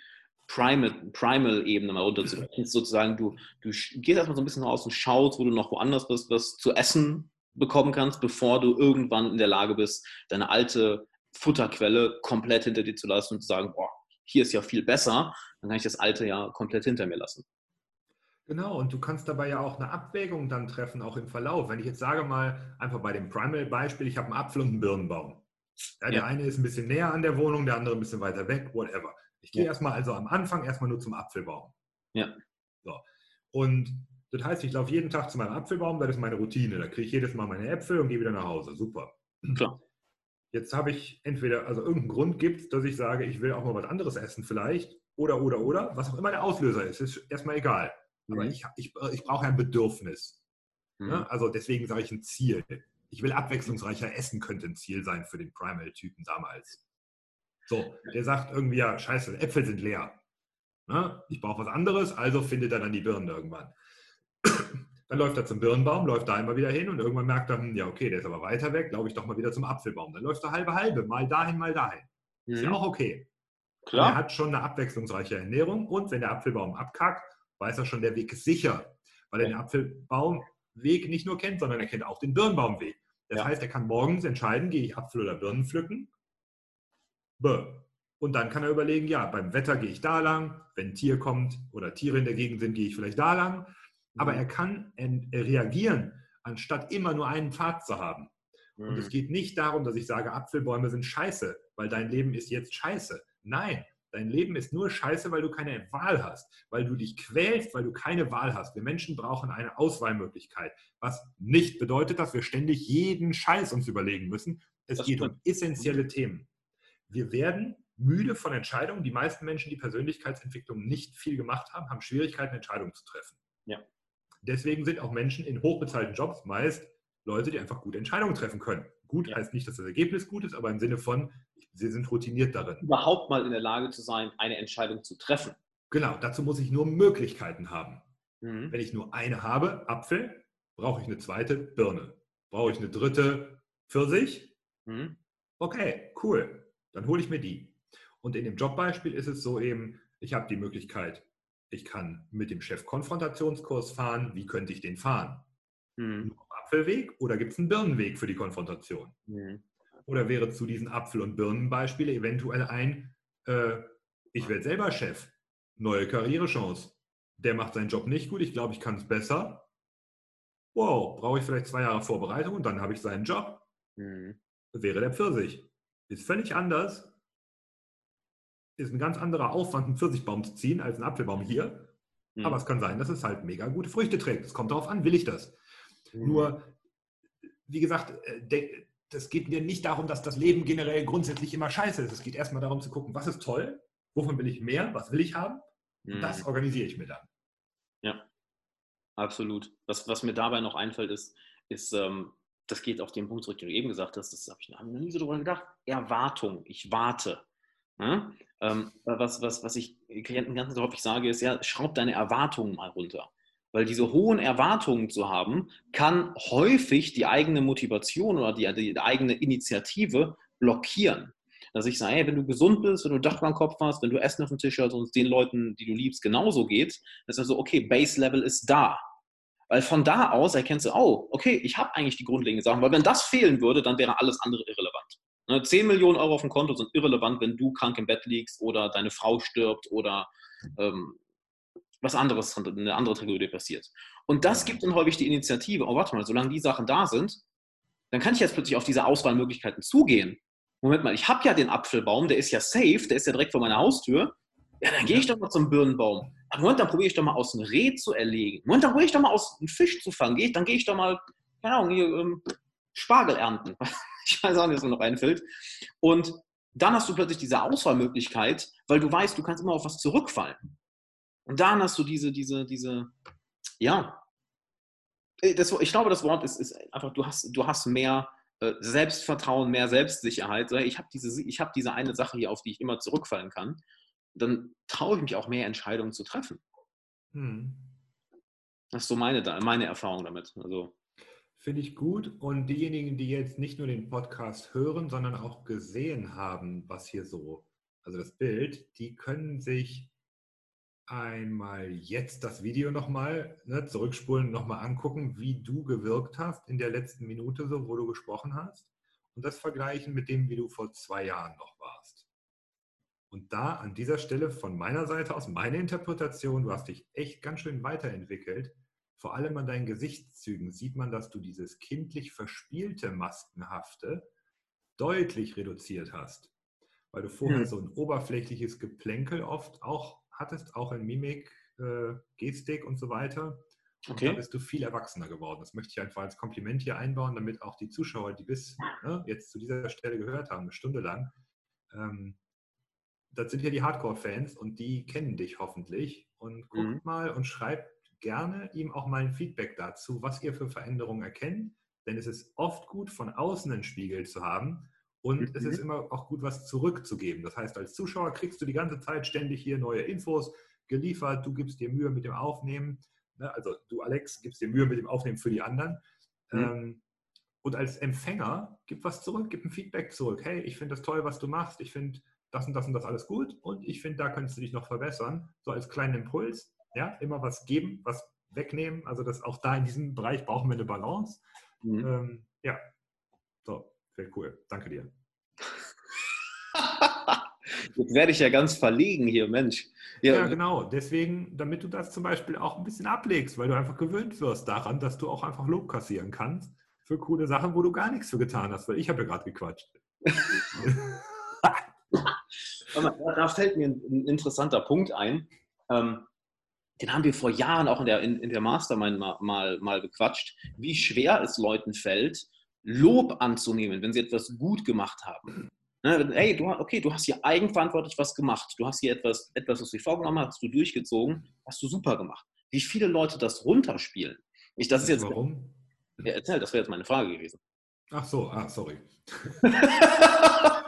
[SPEAKER 1] Primal-Ebene Primal mal runterzubrechen. sozusagen, du, du gehst erstmal so ein bisschen raus und schaust, wo du noch woanders bist, was zu essen bekommen kannst, bevor du irgendwann in der Lage bist, deine alte Futterquelle komplett hinter dir zu lassen und zu sagen, boah, hier ist ja viel besser, dann kann ich das Alte ja komplett hinter mir lassen.
[SPEAKER 2] Genau, und du kannst dabei ja auch eine Abwägung dann treffen, auch im Verlauf. Wenn ich jetzt sage mal, einfach bei dem Primal-Beispiel, ich habe einen Apfel und einen Birnenbaum. Ja, der ja. eine ist ein bisschen näher an der Wohnung, der andere ein bisschen weiter weg, whatever. Ich gehe ja. erstmal also am Anfang erstmal nur zum Apfelbaum.
[SPEAKER 1] Ja.
[SPEAKER 2] So. Und das heißt, ich laufe jeden Tag zu meinem Apfelbaum, das ist meine Routine. Da kriege ich jedes Mal meine Äpfel und gehe wieder nach Hause. Super. Klar. Jetzt habe ich entweder, also irgendeinen Grund gibt dass ich sage, ich will auch mal was anderes essen vielleicht. Oder, oder, oder. Was auch immer der Auslöser ist, ist erstmal egal. Aber mhm. ich, ich, ich brauche ein Bedürfnis. Mhm. Ja, also deswegen sage ich ein Ziel ich will abwechslungsreicher essen, könnte ein Ziel sein für den Primal-Typen damals. So, der sagt irgendwie, ja, scheiße, Äpfel sind leer. Ne? Ich brauche was anderes, also findet er dann die Birnen irgendwann. Dann läuft er zum Birnenbaum, läuft da immer wieder hin und irgendwann merkt er, hm, ja, okay, der ist aber weiter weg, glaube ich doch mal wieder zum Apfelbaum. Dann läuft er halbe halbe, mal dahin, mal dahin. Mhm. Ist ja mhm. auch okay. Klar. Er hat schon eine abwechslungsreiche Ernährung und wenn der Apfelbaum abkackt, weiß er schon, der Weg ist sicher, weil er den Apfelbaumweg nicht nur kennt, sondern er kennt auch den Birnbaumweg. Das ja. heißt, er kann morgens entscheiden, gehe ich Apfel oder Birnen pflücken. Bäh. Und dann kann er überlegen, ja, beim Wetter gehe ich da lang, wenn ein Tier kommt oder Tiere in der Gegend sind, gehe ich vielleicht da lang. Aber mhm. er kann reagieren, anstatt immer nur einen Pfad zu haben. Und es mhm. geht nicht darum, dass ich sage, Apfelbäume sind scheiße, weil dein Leben ist jetzt scheiße. Nein, Dein Leben ist nur scheiße, weil du keine Wahl hast, weil du dich quälst, weil du keine Wahl hast. Wir Menschen brauchen eine Auswahlmöglichkeit, was nicht bedeutet, dass wir ständig jeden Scheiß uns überlegen müssen. Es das geht stimmt. um essentielle Themen. Wir werden müde von Entscheidungen. Die meisten Menschen, die Persönlichkeitsentwicklung nicht viel gemacht haben, haben Schwierigkeiten, Entscheidungen zu treffen.
[SPEAKER 1] Ja.
[SPEAKER 2] Deswegen sind auch Menschen in hochbezahlten Jobs meist Leute, die einfach gute Entscheidungen treffen können. Gut ja. heißt nicht, dass das Ergebnis gut ist, aber im Sinne von, Sie sind routiniert darin.
[SPEAKER 1] Überhaupt mal in der Lage zu sein, eine Entscheidung zu treffen.
[SPEAKER 2] Genau, dazu muss ich nur Möglichkeiten haben. Mhm. Wenn ich nur eine habe, Apfel, brauche ich eine zweite Birne. Brauche ich eine dritte Pfirsich? Mhm. Okay, cool. Dann hole ich mir die. Und in dem Jobbeispiel ist es so eben, ich habe die Möglichkeit, ich kann mit dem Chef Konfrontationskurs fahren. Wie könnte ich den fahren? Mhm. Apfelweg oder gibt es einen Birnenweg für die Konfrontation? Mhm. Oder wäre zu diesen Apfel- und Birnenbeispiele eventuell ein, äh, ich werde selber Chef, neue Karrierechance. Der macht seinen Job nicht gut, ich glaube, ich kann es besser. Wow, brauche ich vielleicht zwei Jahre Vorbereitung und dann habe ich seinen Job. Mhm. Wäre der Pfirsich. Ist völlig anders. Ist ein ganz anderer Aufwand, einen Pfirsichbaum zu ziehen, als einen Apfelbaum hier. Mhm. Aber es kann sein, dass es halt mega gute Früchte trägt. Es kommt darauf an, will ich das. Mhm. Nur, wie gesagt, äh, das geht mir nicht darum, dass das Leben generell grundsätzlich immer scheiße ist. Es geht erstmal darum zu gucken, was ist toll, wovon will ich mehr, was will ich haben. Und das mhm. organisiere ich mir dann.
[SPEAKER 1] Ja, absolut. Was, was mir dabei noch einfällt, ist, ist ähm, das geht auf den Punkt zurück, den du eben gesagt hast, das habe ich noch nie so drüber gedacht. Erwartung, ich warte. Ja? Ähm, was, was, was ich Klienten ganz häufig sage, ist, ja, schraub deine Erwartungen mal runter. Weil diese hohen Erwartungen zu haben, kann häufig die eigene Motivation oder die, die eigene Initiative blockieren. Dass ich sage, hey, wenn du gesund bist, wenn du Dach beim Kopf hast, wenn du Essen auf dem Tisch hast und es den Leuten, die du liebst, genauso geht, dann ist also, okay, Base Level ist da. Weil von da aus erkennst du, oh, okay, ich habe eigentlich die grundlegenden Sachen. Weil wenn das fehlen würde, dann wäre alles andere irrelevant. 10 ne, Millionen Euro auf dem Konto sind irrelevant, wenn du krank im Bett liegst oder deine Frau stirbt oder ähm, was anderes, eine andere Tragödie passiert. Und das gibt dann häufig die Initiative, oh, warte mal, solange die Sachen da sind, dann kann ich jetzt plötzlich auf diese Auswahlmöglichkeiten zugehen. Moment mal, ich habe ja den Apfelbaum, der ist ja safe, der ist ja direkt vor meiner Haustür. Ja, dann gehe ich doch mal zum Birnenbaum. Aber Moment, dann probiere ich doch mal aus einem Reh zu erlegen. Moment, dann probiere ich doch mal aus einem Fisch zu fangen. Geh, dann gehe ich doch mal, keine Ahnung, hier, ähm, Spargel ernten. ich weiß auch nicht, was mir noch einfällt. Und dann hast du plötzlich diese Auswahlmöglichkeit, weil du weißt, du kannst immer auf was zurückfallen. Und dann hast du diese, diese, diese, ja, äh, das, ich glaube, das Wort ist, ist einfach, du hast, du hast mehr äh, Selbstvertrauen, mehr Selbstsicherheit. Ich habe diese, hab diese eine Sache hier, auf die ich immer zurückfallen kann. Dann traue ich mich auch mehr Entscheidungen zu treffen. Hm. Das ist so meine, meine Erfahrung damit. Also,
[SPEAKER 2] Finde ich gut. Und diejenigen, die jetzt nicht nur den Podcast hören, sondern auch gesehen haben, was hier so, also das Bild, die können sich einmal jetzt das Video nochmal ne, zurückspulen, nochmal angucken, wie du gewirkt hast in der letzten Minute, so, wo du gesprochen hast, und das vergleichen mit dem, wie du vor zwei Jahren noch warst. Und da an dieser Stelle von meiner Seite aus, meine Interpretation, du hast dich echt ganz schön weiterentwickelt. Vor allem an deinen Gesichtszügen sieht man, dass du dieses kindlich verspielte Maskenhafte deutlich reduziert hast. Weil du vorher hm. so ein oberflächliches Geplänkel oft auch hattest, auch in Mimik, äh, Gestik und so weiter. Und okay. da bist du viel erwachsener geworden. Das möchte ich einfach als Kompliment hier einbauen, damit auch die Zuschauer, die bis ne, jetzt zu dieser Stelle gehört haben, eine Stunde lang, ähm, das sind ja die Hardcore-Fans und die kennen dich hoffentlich. Und guckt mhm. mal und schreibt gerne ihm auch mal ein Feedback dazu, was ihr für Veränderungen erkennt. Denn es ist oft gut, von außen einen Spiegel zu haben und mhm. es ist immer auch gut, was zurückzugeben. Das heißt, als Zuschauer kriegst du die ganze Zeit ständig hier neue Infos geliefert. Du gibst dir Mühe mit dem Aufnehmen. Ne? Also du, Alex, gibst dir Mühe mit dem Aufnehmen für die anderen. Mhm. Ähm, und als Empfänger gib was zurück, gib ein Feedback zurück. Hey, ich finde das toll, was du machst. Ich finde das und das und das alles gut. Und ich finde, da könntest du dich noch verbessern. So als kleinen Impuls. Ja, immer was geben, was wegnehmen. Also das auch da in diesem Bereich brauchen wir eine Balance. Mhm. Ähm, ja. Sehr cool. Danke dir.
[SPEAKER 1] Jetzt werde ich ja ganz verlegen hier, Mensch.
[SPEAKER 2] Ja, ja, genau. Deswegen, damit du das zum Beispiel auch ein bisschen ablegst, weil du einfach gewöhnt wirst daran, dass du auch einfach Lob kassieren kannst für coole Sachen, wo du gar nichts für getan hast, weil ich habe ja gerade gequatscht.
[SPEAKER 1] da fällt mir ein interessanter Punkt ein. Ähm, den haben wir vor Jahren auch in der, in, in der Mastermind mal, mal, mal bequatscht, wie schwer es Leuten fällt, Lob anzunehmen, wenn sie etwas gut gemacht haben. Ne, hey, du, okay, du hast hier eigenverantwortlich was gemacht. Du hast hier etwas, etwas, was du dir vorgenommen hast, hast du durchgezogen, hast du super gemacht. Wie viele Leute das runterspielen? Ich, das ist jetzt,
[SPEAKER 2] Warum?
[SPEAKER 1] Ja, erzähl, das wäre jetzt meine Frage gewesen.
[SPEAKER 2] Ach so, ah, sorry.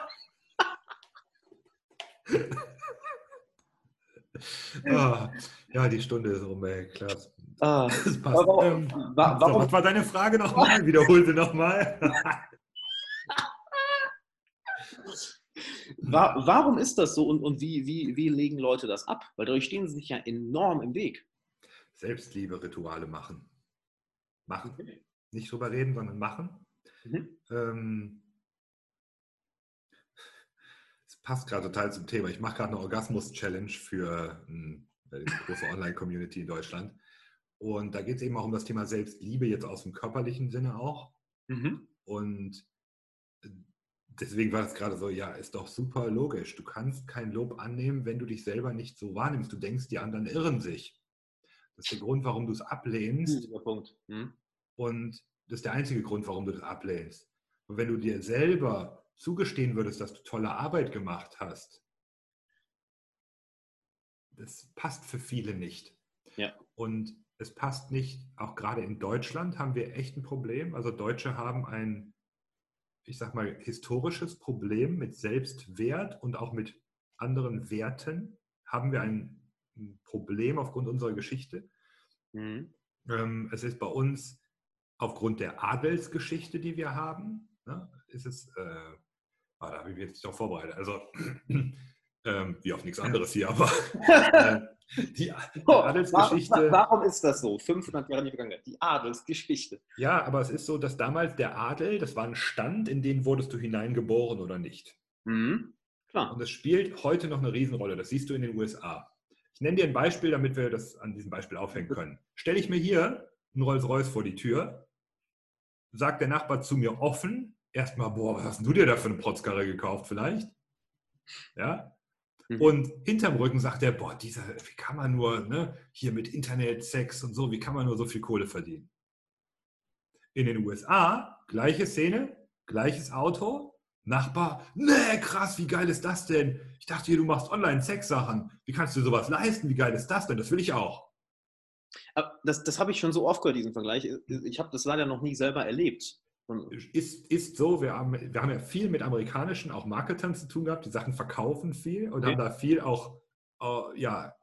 [SPEAKER 2] ah, ja, die Stunde ist rum, ey, klar. Ah, das passt. Warum, ähm, warum, so, was war deine Frage nochmal? Wiederhol sie nochmal.
[SPEAKER 1] warum ist das so und, und wie, wie, wie legen Leute das ab? Weil dadurch stehen sie sich ja enorm im Weg.
[SPEAKER 2] Selbstliebe-Rituale machen. Machen. Nicht drüber reden, sondern machen. Mhm. Ähm, es passt gerade total zum Thema. Ich mache gerade eine Orgasmus-Challenge für eine große Online-Community in Deutschland. Und da geht es eben auch um das Thema Selbstliebe, jetzt aus dem körperlichen Sinne auch. Mhm. Und äh, deswegen war das gerade so, ja, ist doch super logisch. Du kannst kein Lob annehmen, wenn du dich selber nicht so wahrnimmst. Du denkst, die anderen irren sich. Das ist der Grund, warum du es ablehnst. Punkt. Mhm. Und das ist der einzige Grund, warum du das ablehnst. Und wenn du dir selber zugestehen würdest, dass du tolle Arbeit gemacht hast, das passt für viele nicht. Ja. Und es passt nicht, auch gerade in Deutschland haben wir echt ein Problem. Also Deutsche haben ein, ich sag mal, historisches Problem mit Selbstwert und auch mit anderen Werten. Haben wir ein Problem aufgrund unserer Geschichte. Mhm. Ähm, es ist bei uns aufgrund der Adelsgeschichte, die wir haben, ne, ist es, äh, ah, da habe ich mich jetzt nicht vorbereitet, also ähm, wie auf nichts anderes hier, aber äh,
[SPEAKER 1] die, Adelsgeschichte. Warum ist das so? 500 Jahre in die Vergangenheit. Die Adelsgeschichte.
[SPEAKER 2] Ja, aber es ist so, dass damals der Adel, das war ein Stand, in den wurdest du hineingeboren oder nicht. Mhm. Klar. Und das spielt heute noch eine Riesenrolle. Das siehst du in den USA. Ich nenne dir ein Beispiel, damit wir das an diesem Beispiel aufhängen können. Stelle ich mir hier einen Rolls-Royce vor die Tür, sagt der Nachbar zu mir offen, erstmal, boah, was hast du dir da für eine Protzkarre gekauft vielleicht? Ja, Mhm. Und hinterm Rücken sagt er, boah, dieser, wie kann man nur, ne, hier mit Internet, Sex und so, wie kann man nur so viel Kohle verdienen? In den USA, gleiche Szene, gleiches Auto, Nachbar, ne, krass, wie geil ist das denn? Ich dachte hier, du machst Online-Sex-Sachen. Wie kannst du sowas leisten? Wie geil ist das denn? Das will ich auch.
[SPEAKER 1] Das, das habe ich schon so oft gehört, diesen Vergleich. Ich habe das leider noch nie selber erlebt.
[SPEAKER 2] Ist, ist so, wir haben, wir haben ja viel mit amerikanischen, auch Marketern zu tun gehabt, die Sachen verkaufen viel und okay. haben da viel auch, uh, ja,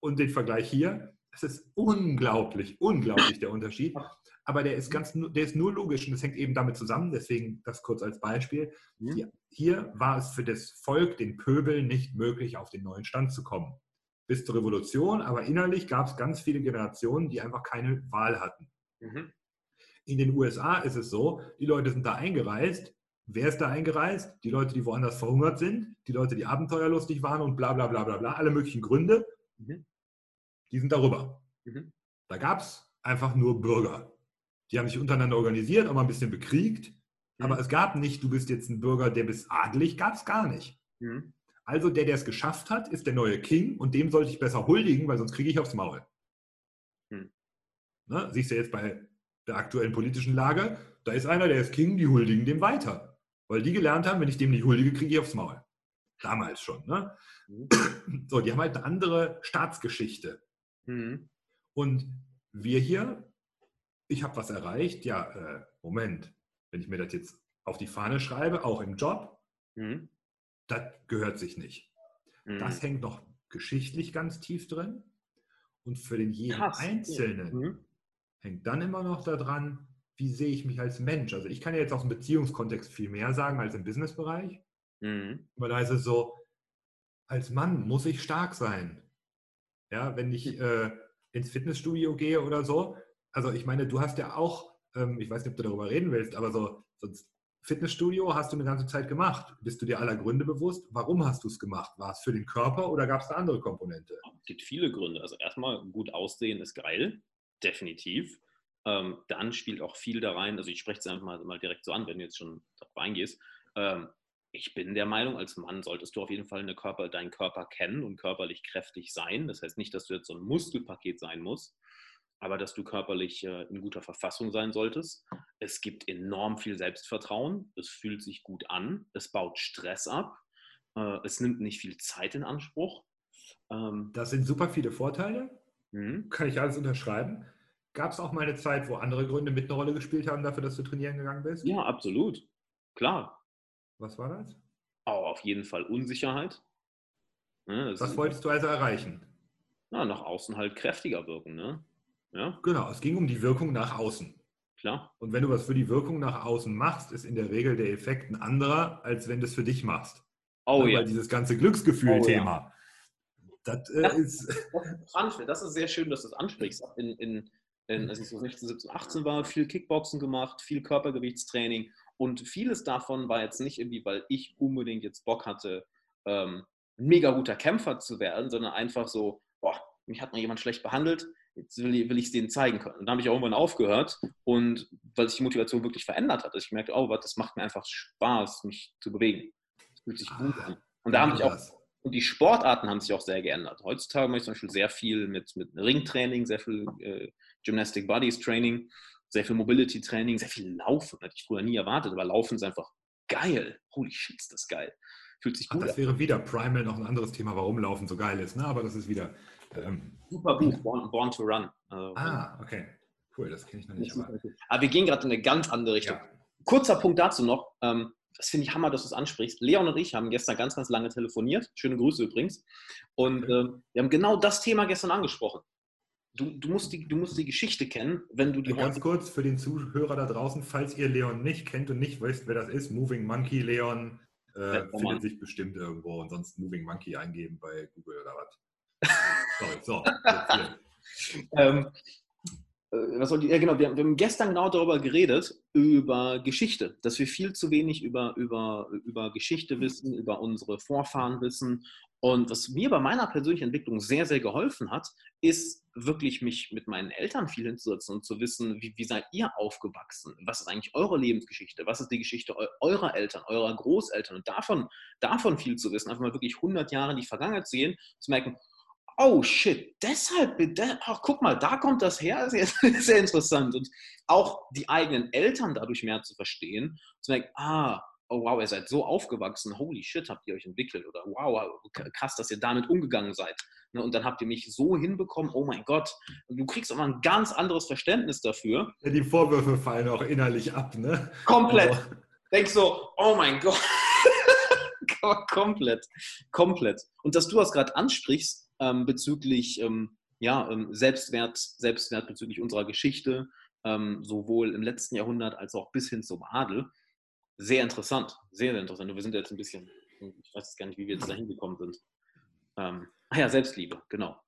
[SPEAKER 2] und den Vergleich hier, es ist unglaublich, unglaublich der Unterschied. Aber der ist ganz, der ist nur logisch und das hängt eben damit zusammen, deswegen das kurz als Beispiel. Mhm. Hier war es für das Volk, den Pöbel, nicht möglich, auf den neuen Stand zu kommen. Bis zur Revolution, aber innerlich gab es ganz viele Generationen, die einfach keine Wahl hatten. Mhm. In den USA ist es so, die Leute sind da eingereist. Wer ist da eingereist? Die Leute, die woanders verhungert sind, die Leute, die abenteuerlustig waren und bla bla bla bla bla, alle möglichen Gründe, mhm. die sind darüber. Mhm. Da gab es einfach nur Bürger. Die haben sich untereinander organisiert, auch mal ein bisschen bekriegt. Mhm. Aber es gab nicht, du bist jetzt ein Bürger, der bist adelig, gab es gar nicht. Mhm. Also der, der es geschafft hat, ist der neue King und dem sollte ich besser huldigen, weil sonst kriege ich aufs Maul. Mhm. Ne? Siehst du jetzt bei der aktuellen politischen Lage, da ist einer, der ist King, die huldigen dem weiter. Weil die gelernt haben, wenn ich dem nicht huldige, kriege ich aufs Maul. Damals schon. Ne? Mhm. So, die haben halt eine andere Staatsgeschichte. Mhm. Und wir hier, ich habe was erreicht, ja, äh, Moment, wenn ich mir das jetzt auf die Fahne schreibe, auch im Job, mhm. das gehört sich nicht. Mhm. Das hängt noch geschichtlich ganz tief drin. Und für den jeden Krass. Einzelnen mhm hängt dann immer noch daran, wie sehe ich mich als Mensch. Also ich kann ja jetzt aus dem Beziehungskontext viel mehr sagen als im Businessbereich. Mhm. Aber da ist es so, als Mann muss ich stark sein. Ja, wenn ich äh, ins Fitnessstudio gehe oder so. Also ich meine, du hast ja auch, ähm, ich weiß nicht, ob du darüber reden willst, aber so, so Fitnessstudio hast du eine ganze Zeit gemacht. Bist du dir aller Gründe bewusst? Warum hast du es gemacht? War es für den Körper oder gab es eine andere Komponente?
[SPEAKER 1] Es gibt viele Gründe. Also erstmal gut aussehen ist geil definitiv. Ähm, dann spielt auch viel da rein, also ich spreche es einfach mal, mal, direkt so an, wenn du jetzt schon darauf eingehst. Ähm, ich bin der Meinung, als Mann solltest du auf jeden Fall Körper, deinen Körper kennen und körperlich kräftig sein. Das heißt nicht, dass du jetzt so ein Muskelpaket sein musst, aber dass du körperlich äh, in guter Verfassung sein solltest. Es gibt enorm viel Selbstvertrauen, es fühlt sich gut an, es baut Stress ab, äh, es nimmt nicht viel Zeit in Anspruch.
[SPEAKER 2] Ähm, das sind super viele Vorteile. Mhm. Kann ich alles unterschreiben. Gab es auch mal eine Zeit, wo andere Gründe mit eine Rolle gespielt haben dafür, dass du trainieren gegangen bist?
[SPEAKER 1] Ja, absolut. Klar.
[SPEAKER 2] Was war das?
[SPEAKER 1] Oh, auf jeden Fall Unsicherheit.
[SPEAKER 2] Ja, Was wolltest du also erreichen?
[SPEAKER 1] Na, nach außen halt kräftiger wirken, ne?
[SPEAKER 2] Ja? Genau, es ging um die Wirkung nach außen.
[SPEAKER 1] Klar.
[SPEAKER 2] Und wenn du was für die Wirkung nach außen machst, ist in der Regel der Effekt ein anderer, als wenn du es für dich machst. Oh ja. Weil dieses ganze Glücksgefühl-Thema. Oh, ja.
[SPEAKER 1] Das, äh, ja, ist. Das, das ist sehr schön, dass du das ansprichst. In, in, in, als ich so 16, 17, 18 war, viel Kickboxen gemacht, viel Körpergewichtstraining und vieles davon war jetzt nicht irgendwie, weil ich unbedingt jetzt Bock hatte, ähm, ein mega guter Kämpfer zu werden, sondern einfach so, boah, mich hat mal jemand schlecht behandelt, jetzt will, will ich es denen zeigen können. Und da habe ich auch irgendwann aufgehört und weil sich die Motivation wirklich verändert hat, dass ich merkte, oh, das macht mir einfach Spaß, mich zu bewegen. Das fühlt sich gut ah, an. Und da habe ich auch und die Sportarten haben sich auch sehr geändert. Heutzutage mache ich zum Beispiel sehr viel mit, mit Ringtraining, sehr viel äh, Gymnastic Bodies Training, sehr viel Mobility Training, sehr viel Laufen. Hätte ich früher nie erwartet, aber Laufen ist einfach geil. Holy shit, ist das geil. Fühlt sich gut
[SPEAKER 2] Ach, Das an. wäre wieder Primal noch ein anderes Thema, warum Laufen so geil ist. Ne? Aber das ist wieder.
[SPEAKER 1] Ähm, Super Buch, Born, Born to Run.
[SPEAKER 2] Also, ah, okay. Cool, das kenne ich noch nicht.
[SPEAKER 1] Aber, aber wir gehen gerade in eine ganz andere Richtung. Ja. Kurzer Punkt dazu noch. Ähm, das finde ich Hammer, dass du es ansprichst. Leon und ich haben gestern ganz, ganz lange telefoniert. Schöne Grüße übrigens. Und äh, wir haben genau das Thema gestern angesprochen. du, du, musst die, du musst die Geschichte kennen, wenn du die
[SPEAKER 2] Ganz kurz für den Zuhörer da draußen, falls ihr Leon nicht kennt und nicht wisst, wer das ist, Moving Monkey Leon äh, findet sich bestimmt irgendwo und sonst Moving Monkey eingeben bei Google oder was. Sorry, so.
[SPEAKER 1] ähm, äh, was soll die, ja genau, wir, wir, haben gestern genau darüber geredet, über Geschichte, dass wir viel zu wenig über, über, über Geschichte wissen, über unsere Vorfahren wissen. Und was mir bei meiner persönlichen Entwicklung sehr, sehr geholfen hat, ist wirklich mich mit meinen Eltern viel hinzusetzen und zu wissen, wie, wie seid ihr aufgewachsen? Was ist eigentlich eure Lebensgeschichte? Was ist die Geschichte eurer Eltern, eurer Großeltern? Und davon, davon viel zu wissen, einfach mal wirklich 100 Jahre in die Vergangenheit zu gehen, zu merken, oh shit, deshalb, ach, guck mal, da kommt das her, sehr, sehr interessant. Und auch die eigenen Eltern dadurch mehr zu verstehen, zu merken, ah, oh wow, ihr seid so aufgewachsen, holy shit, habt ihr euch entwickelt oder wow, krass, dass ihr damit umgegangen seid. Ne, und dann habt ihr mich so hinbekommen, oh mein Gott. Und du kriegst auch mal ein ganz anderes Verständnis dafür.
[SPEAKER 2] Ja, die Vorwürfe fallen auch innerlich ab, ne?
[SPEAKER 1] Komplett. Also. Denkst so, oh mein Gott. komplett, komplett. Und dass du das gerade ansprichst, ähm, bezüglich ähm, ja, ähm, Selbstwert, Selbstwert bezüglich unserer Geschichte, ähm, sowohl im letzten Jahrhundert als auch bis hin zum Adel. Sehr interessant, sehr, sehr interessant. Und wir sind jetzt ein bisschen, ich weiß gar nicht, wie wir jetzt da hingekommen sind. Ähm, ah ja, Selbstliebe, genau.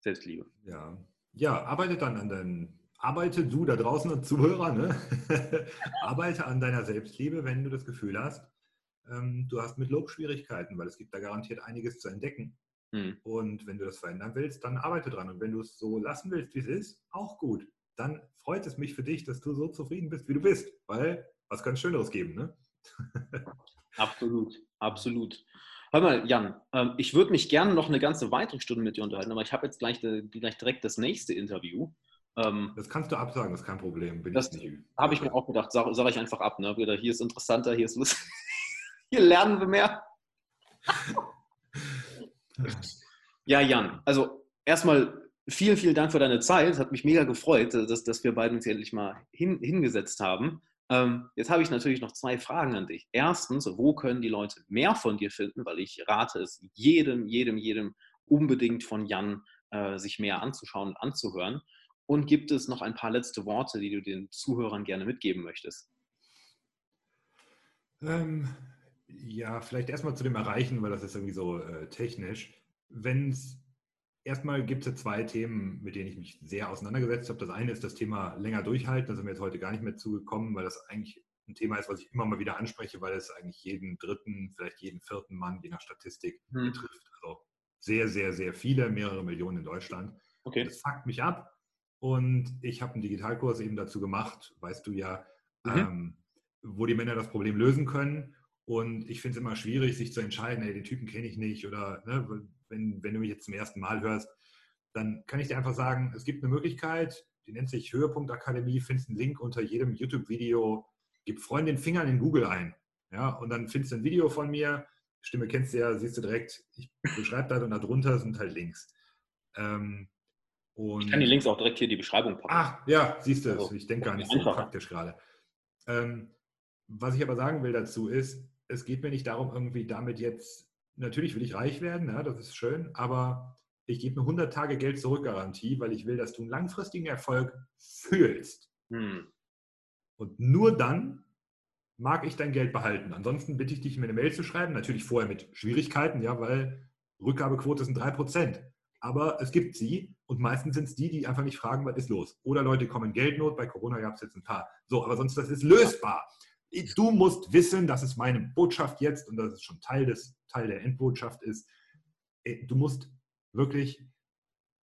[SPEAKER 1] Selbstliebe.
[SPEAKER 2] Ja, ja arbeite dann an deinem, arbeite du da draußen und Zuhörer, ne? arbeite an deiner Selbstliebe, wenn du das Gefühl hast, ähm, du hast mit Lob Schwierigkeiten, weil es gibt da garantiert einiges zu entdecken. Hm. Und wenn du das verändern willst, dann arbeite dran. Und wenn du es so lassen willst, wie es ist, auch gut. Dann freut es mich für dich, dass du so zufrieden bist, wie du bist. Weil was kann es Schöneres geben, ne?
[SPEAKER 1] absolut, absolut. Hör mal, Jan, ähm, ich würde mich gerne noch eine ganze weitere Stunde mit dir unterhalten, aber ich habe jetzt gleich, gleich, direkt das nächste Interview.
[SPEAKER 2] Ähm, das kannst du absagen, das ist kein Problem.
[SPEAKER 1] Bin das habe ich mir auch gedacht, sage sag ich einfach ab. Ne? Hier ist interessanter, hier ist lustig. Hier lernen wir mehr. Ja, Jan, also erstmal vielen, vielen Dank für deine Zeit. Es hat mich mega gefreut, dass, dass wir beiden uns endlich mal hin, hingesetzt haben. Ähm, jetzt habe ich natürlich noch zwei Fragen an dich. Erstens, wo können die Leute mehr von dir finden? Weil ich rate es jedem, jedem, jedem unbedingt von Jan, äh, sich mehr anzuschauen und anzuhören. Und gibt es noch ein paar letzte Worte, die du den Zuhörern gerne mitgeben möchtest?
[SPEAKER 2] Ähm, ja, vielleicht erstmal zu dem Erreichen, weil das ist irgendwie so äh, technisch. Wenn es erstmal gibt es zwei Themen, mit denen ich mich sehr auseinandergesetzt habe. Das eine ist das Thema länger durchhalten. Da sind wir jetzt heute gar nicht mehr zugekommen, weil das eigentlich ein Thema ist, was ich immer mal wieder anspreche, weil es eigentlich jeden dritten, vielleicht jeden vierten Mann, je nach Statistik, hm. betrifft. Also sehr, sehr, sehr viele, mehrere Millionen in Deutschland. Okay. Das fuckt mich ab. Und ich habe einen Digitalkurs eben dazu gemacht, weißt du ja, mhm. ähm, wo die Männer das Problem lösen können. Und ich finde es immer schwierig, sich zu entscheiden, ey, den Typen kenne ich nicht oder ne, wenn, wenn du mich jetzt zum ersten Mal hörst, dann kann ich dir einfach sagen, es gibt eine Möglichkeit, die nennt sich Höhepunkt Akademie, findest einen Link unter jedem YouTube-Video, gib Freund den Finger in Google ein. Ja, und dann findest du ein Video von mir, Stimme kennst du ja, siehst du direkt, ich beschreibe das und darunter sind halt Links. Ähm,
[SPEAKER 1] ich kann die Links auch direkt hier in die Beschreibung
[SPEAKER 2] packen. Ach, ja, siehst du, also, ich denke gar nicht so praktisch gerade. Ähm, was ich aber sagen will dazu ist, es geht mir nicht darum, irgendwie damit jetzt, natürlich will ich reich werden, ja, das ist schön, aber ich gebe mir 100 Tage Geld zurück Garantie, weil ich will, dass du einen langfristigen Erfolg fühlst. Hm. Und nur dann mag ich dein Geld behalten. Ansonsten bitte ich dich, mir eine Mail zu schreiben, natürlich vorher mit Schwierigkeiten, ja, weil Rückgabequote sind 3%. Aber es gibt sie und meistens sind es die, die einfach nicht fragen, was ist los. Oder Leute kommen in Geldnot, bei Corona gab es jetzt ein paar. So, aber sonst, das ist lösbar du musst wissen, das ist meine Botschaft jetzt und das ist schon Teil, des, Teil der Endbotschaft ist, du musst wirklich,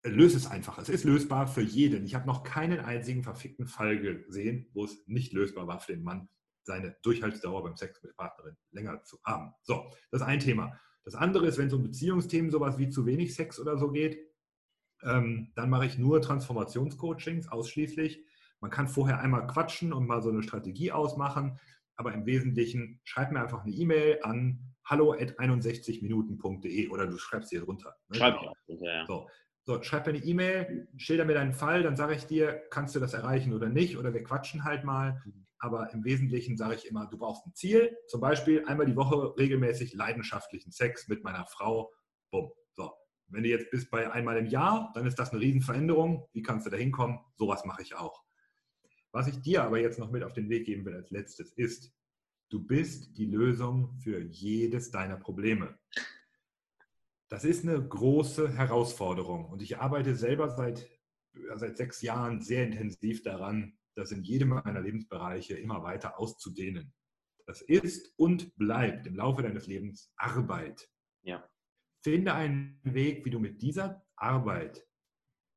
[SPEAKER 2] äh, löse es einfach. Es ist lösbar für jeden. Ich habe noch keinen einzigen verfickten Fall gesehen, wo es nicht lösbar war für den Mann, seine Durchhaltsdauer beim Sex mit Partnerin länger zu haben. So, das ist ein Thema. Das andere ist, wenn es um Beziehungsthemen, sowas wie zu wenig Sex oder so geht, ähm, dann mache ich nur Transformationscoachings ausschließlich. Man kann vorher einmal quatschen und mal so eine Strategie ausmachen aber im Wesentlichen schreib mir einfach eine E-Mail an hallo@61minuten.de oder du schreibst dir drunter.
[SPEAKER 1] Ne? Schreib genau. drunter,
[SPEAKER 2] ja. So. so, schreib mir eine E-Mail, schilder mir deinen Fall, dann sage ich dir, kannst du das erreichen oder nicht oder wir quatschen halt mal. Aber im Wesentlichen sage ich immer, du brauchst ein Ziel, zum Beispiel einmal die Woche regelmäßig leidenschaftlichen Sex mit meiner Frau. Bumm. So. Wenn du jetzt bist bei einmal im Jahr, dann ist das eine Riesenveränderung. Wie kannst du da hinkommen? Sowas mache ich auch. Was ich dir aber jetzt noch mit auf den Weg geben will als letztes ist, du bist die Lösung für jedes deiner Probleme. Das ist eine große Herausforderung und ich arbeite selber seit, seit sechs Jahren sehr intensiv daran, das in jedem meiner Lebensbereiche immer weiter auszudehnen. Das ist und bleibt im Laufe deines Lebens Arbeit.
[SPEAKER 1] Ja.
[SPEAKER 2] Finde einen Weg, wie du mit dieser Arbeit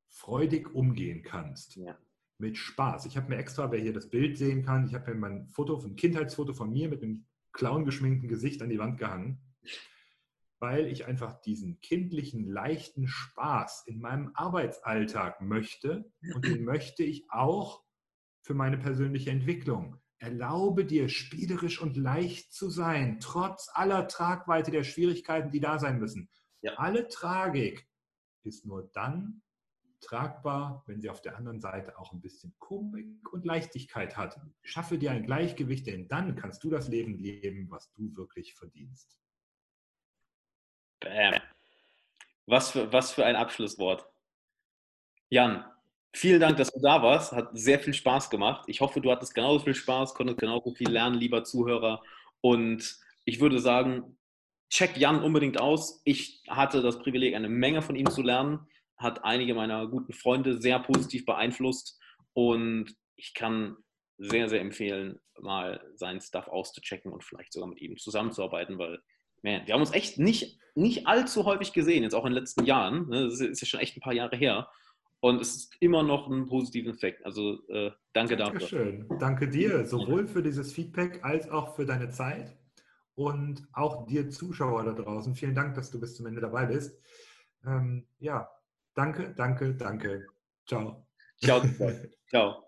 [SPEAKER 2] freudig umgehen kannst.
[SPEAKER 1] Ja.
[SPEAKER 2] Mit Spaß. Ich habe mir extra, wer hier das Bild sehen kann, ich habe mir mein Foto, ein Kindheitsfoto von mir mit einem clowngeschminkten Gesicht an die Wand gehangen, weil ich einfach diesen kindlichen, leichten Spaß in meinem Arbeitsalltag möchte und den möchte ich auch für meine persönliche Entwicklung. Erlaube dir, spielerisch und leicht zu sein, trotz aller Tragweite der Schwierigkeiten, die da sein müssen.
[SPEAKER 1] Ja.
[SPEAKER 2] Alle Tragik ist nur dann tragbar, wenn sie auf der anderen Seite auch ein bisschen Komik und Leichtigkeit hat. Schaffe dir ein Gleichgewicht, denn dann kannst du das Leben leben, was du wirklich verdienst.
[SPEAKER 1] Bam. Was für, was für ein Abschlusswort. Jan, Vielen Dank, dass du da warst. Hat sehr viel Spaß gemacht. Ich hoffe, du hattest genauso viel Spaß, konntest genauso viel lernen, lieber Zuhörer. Und ich würde sagen, check Jan unbedingt aus. Ich hatte das Privileg, eine Menge von ihm zu lernen. Hat einige meiner guten Freunde sehr positiv beeinflusst. Und ich kann sehr, sehr empfehlen, mal seinen Stuff auszuchecken und vielleicht sogar mit ihm zusammenzuarbeiten, weil man, wir haben uns echt nicht, nicht allzu häufig gesehen, jetzt auch in den letzten Jahren. Ne? Das ist ja schon echt ein paar Jahre her. Und es ist immer noch ein positiven Effekt. Also äh, danke dafür.
[SPEAKER 2] Dankeschön. Danke dir, sowohl für dieses Feedback als auch für deine Zeit. Und auch dir Zuschauer da draußen. Vielen Dank, dass du bis zum Ende dabei bist. Ähm, ja, danke, danke, danke. Ciao.
[SPEAKER 1] Ciao. Ciao.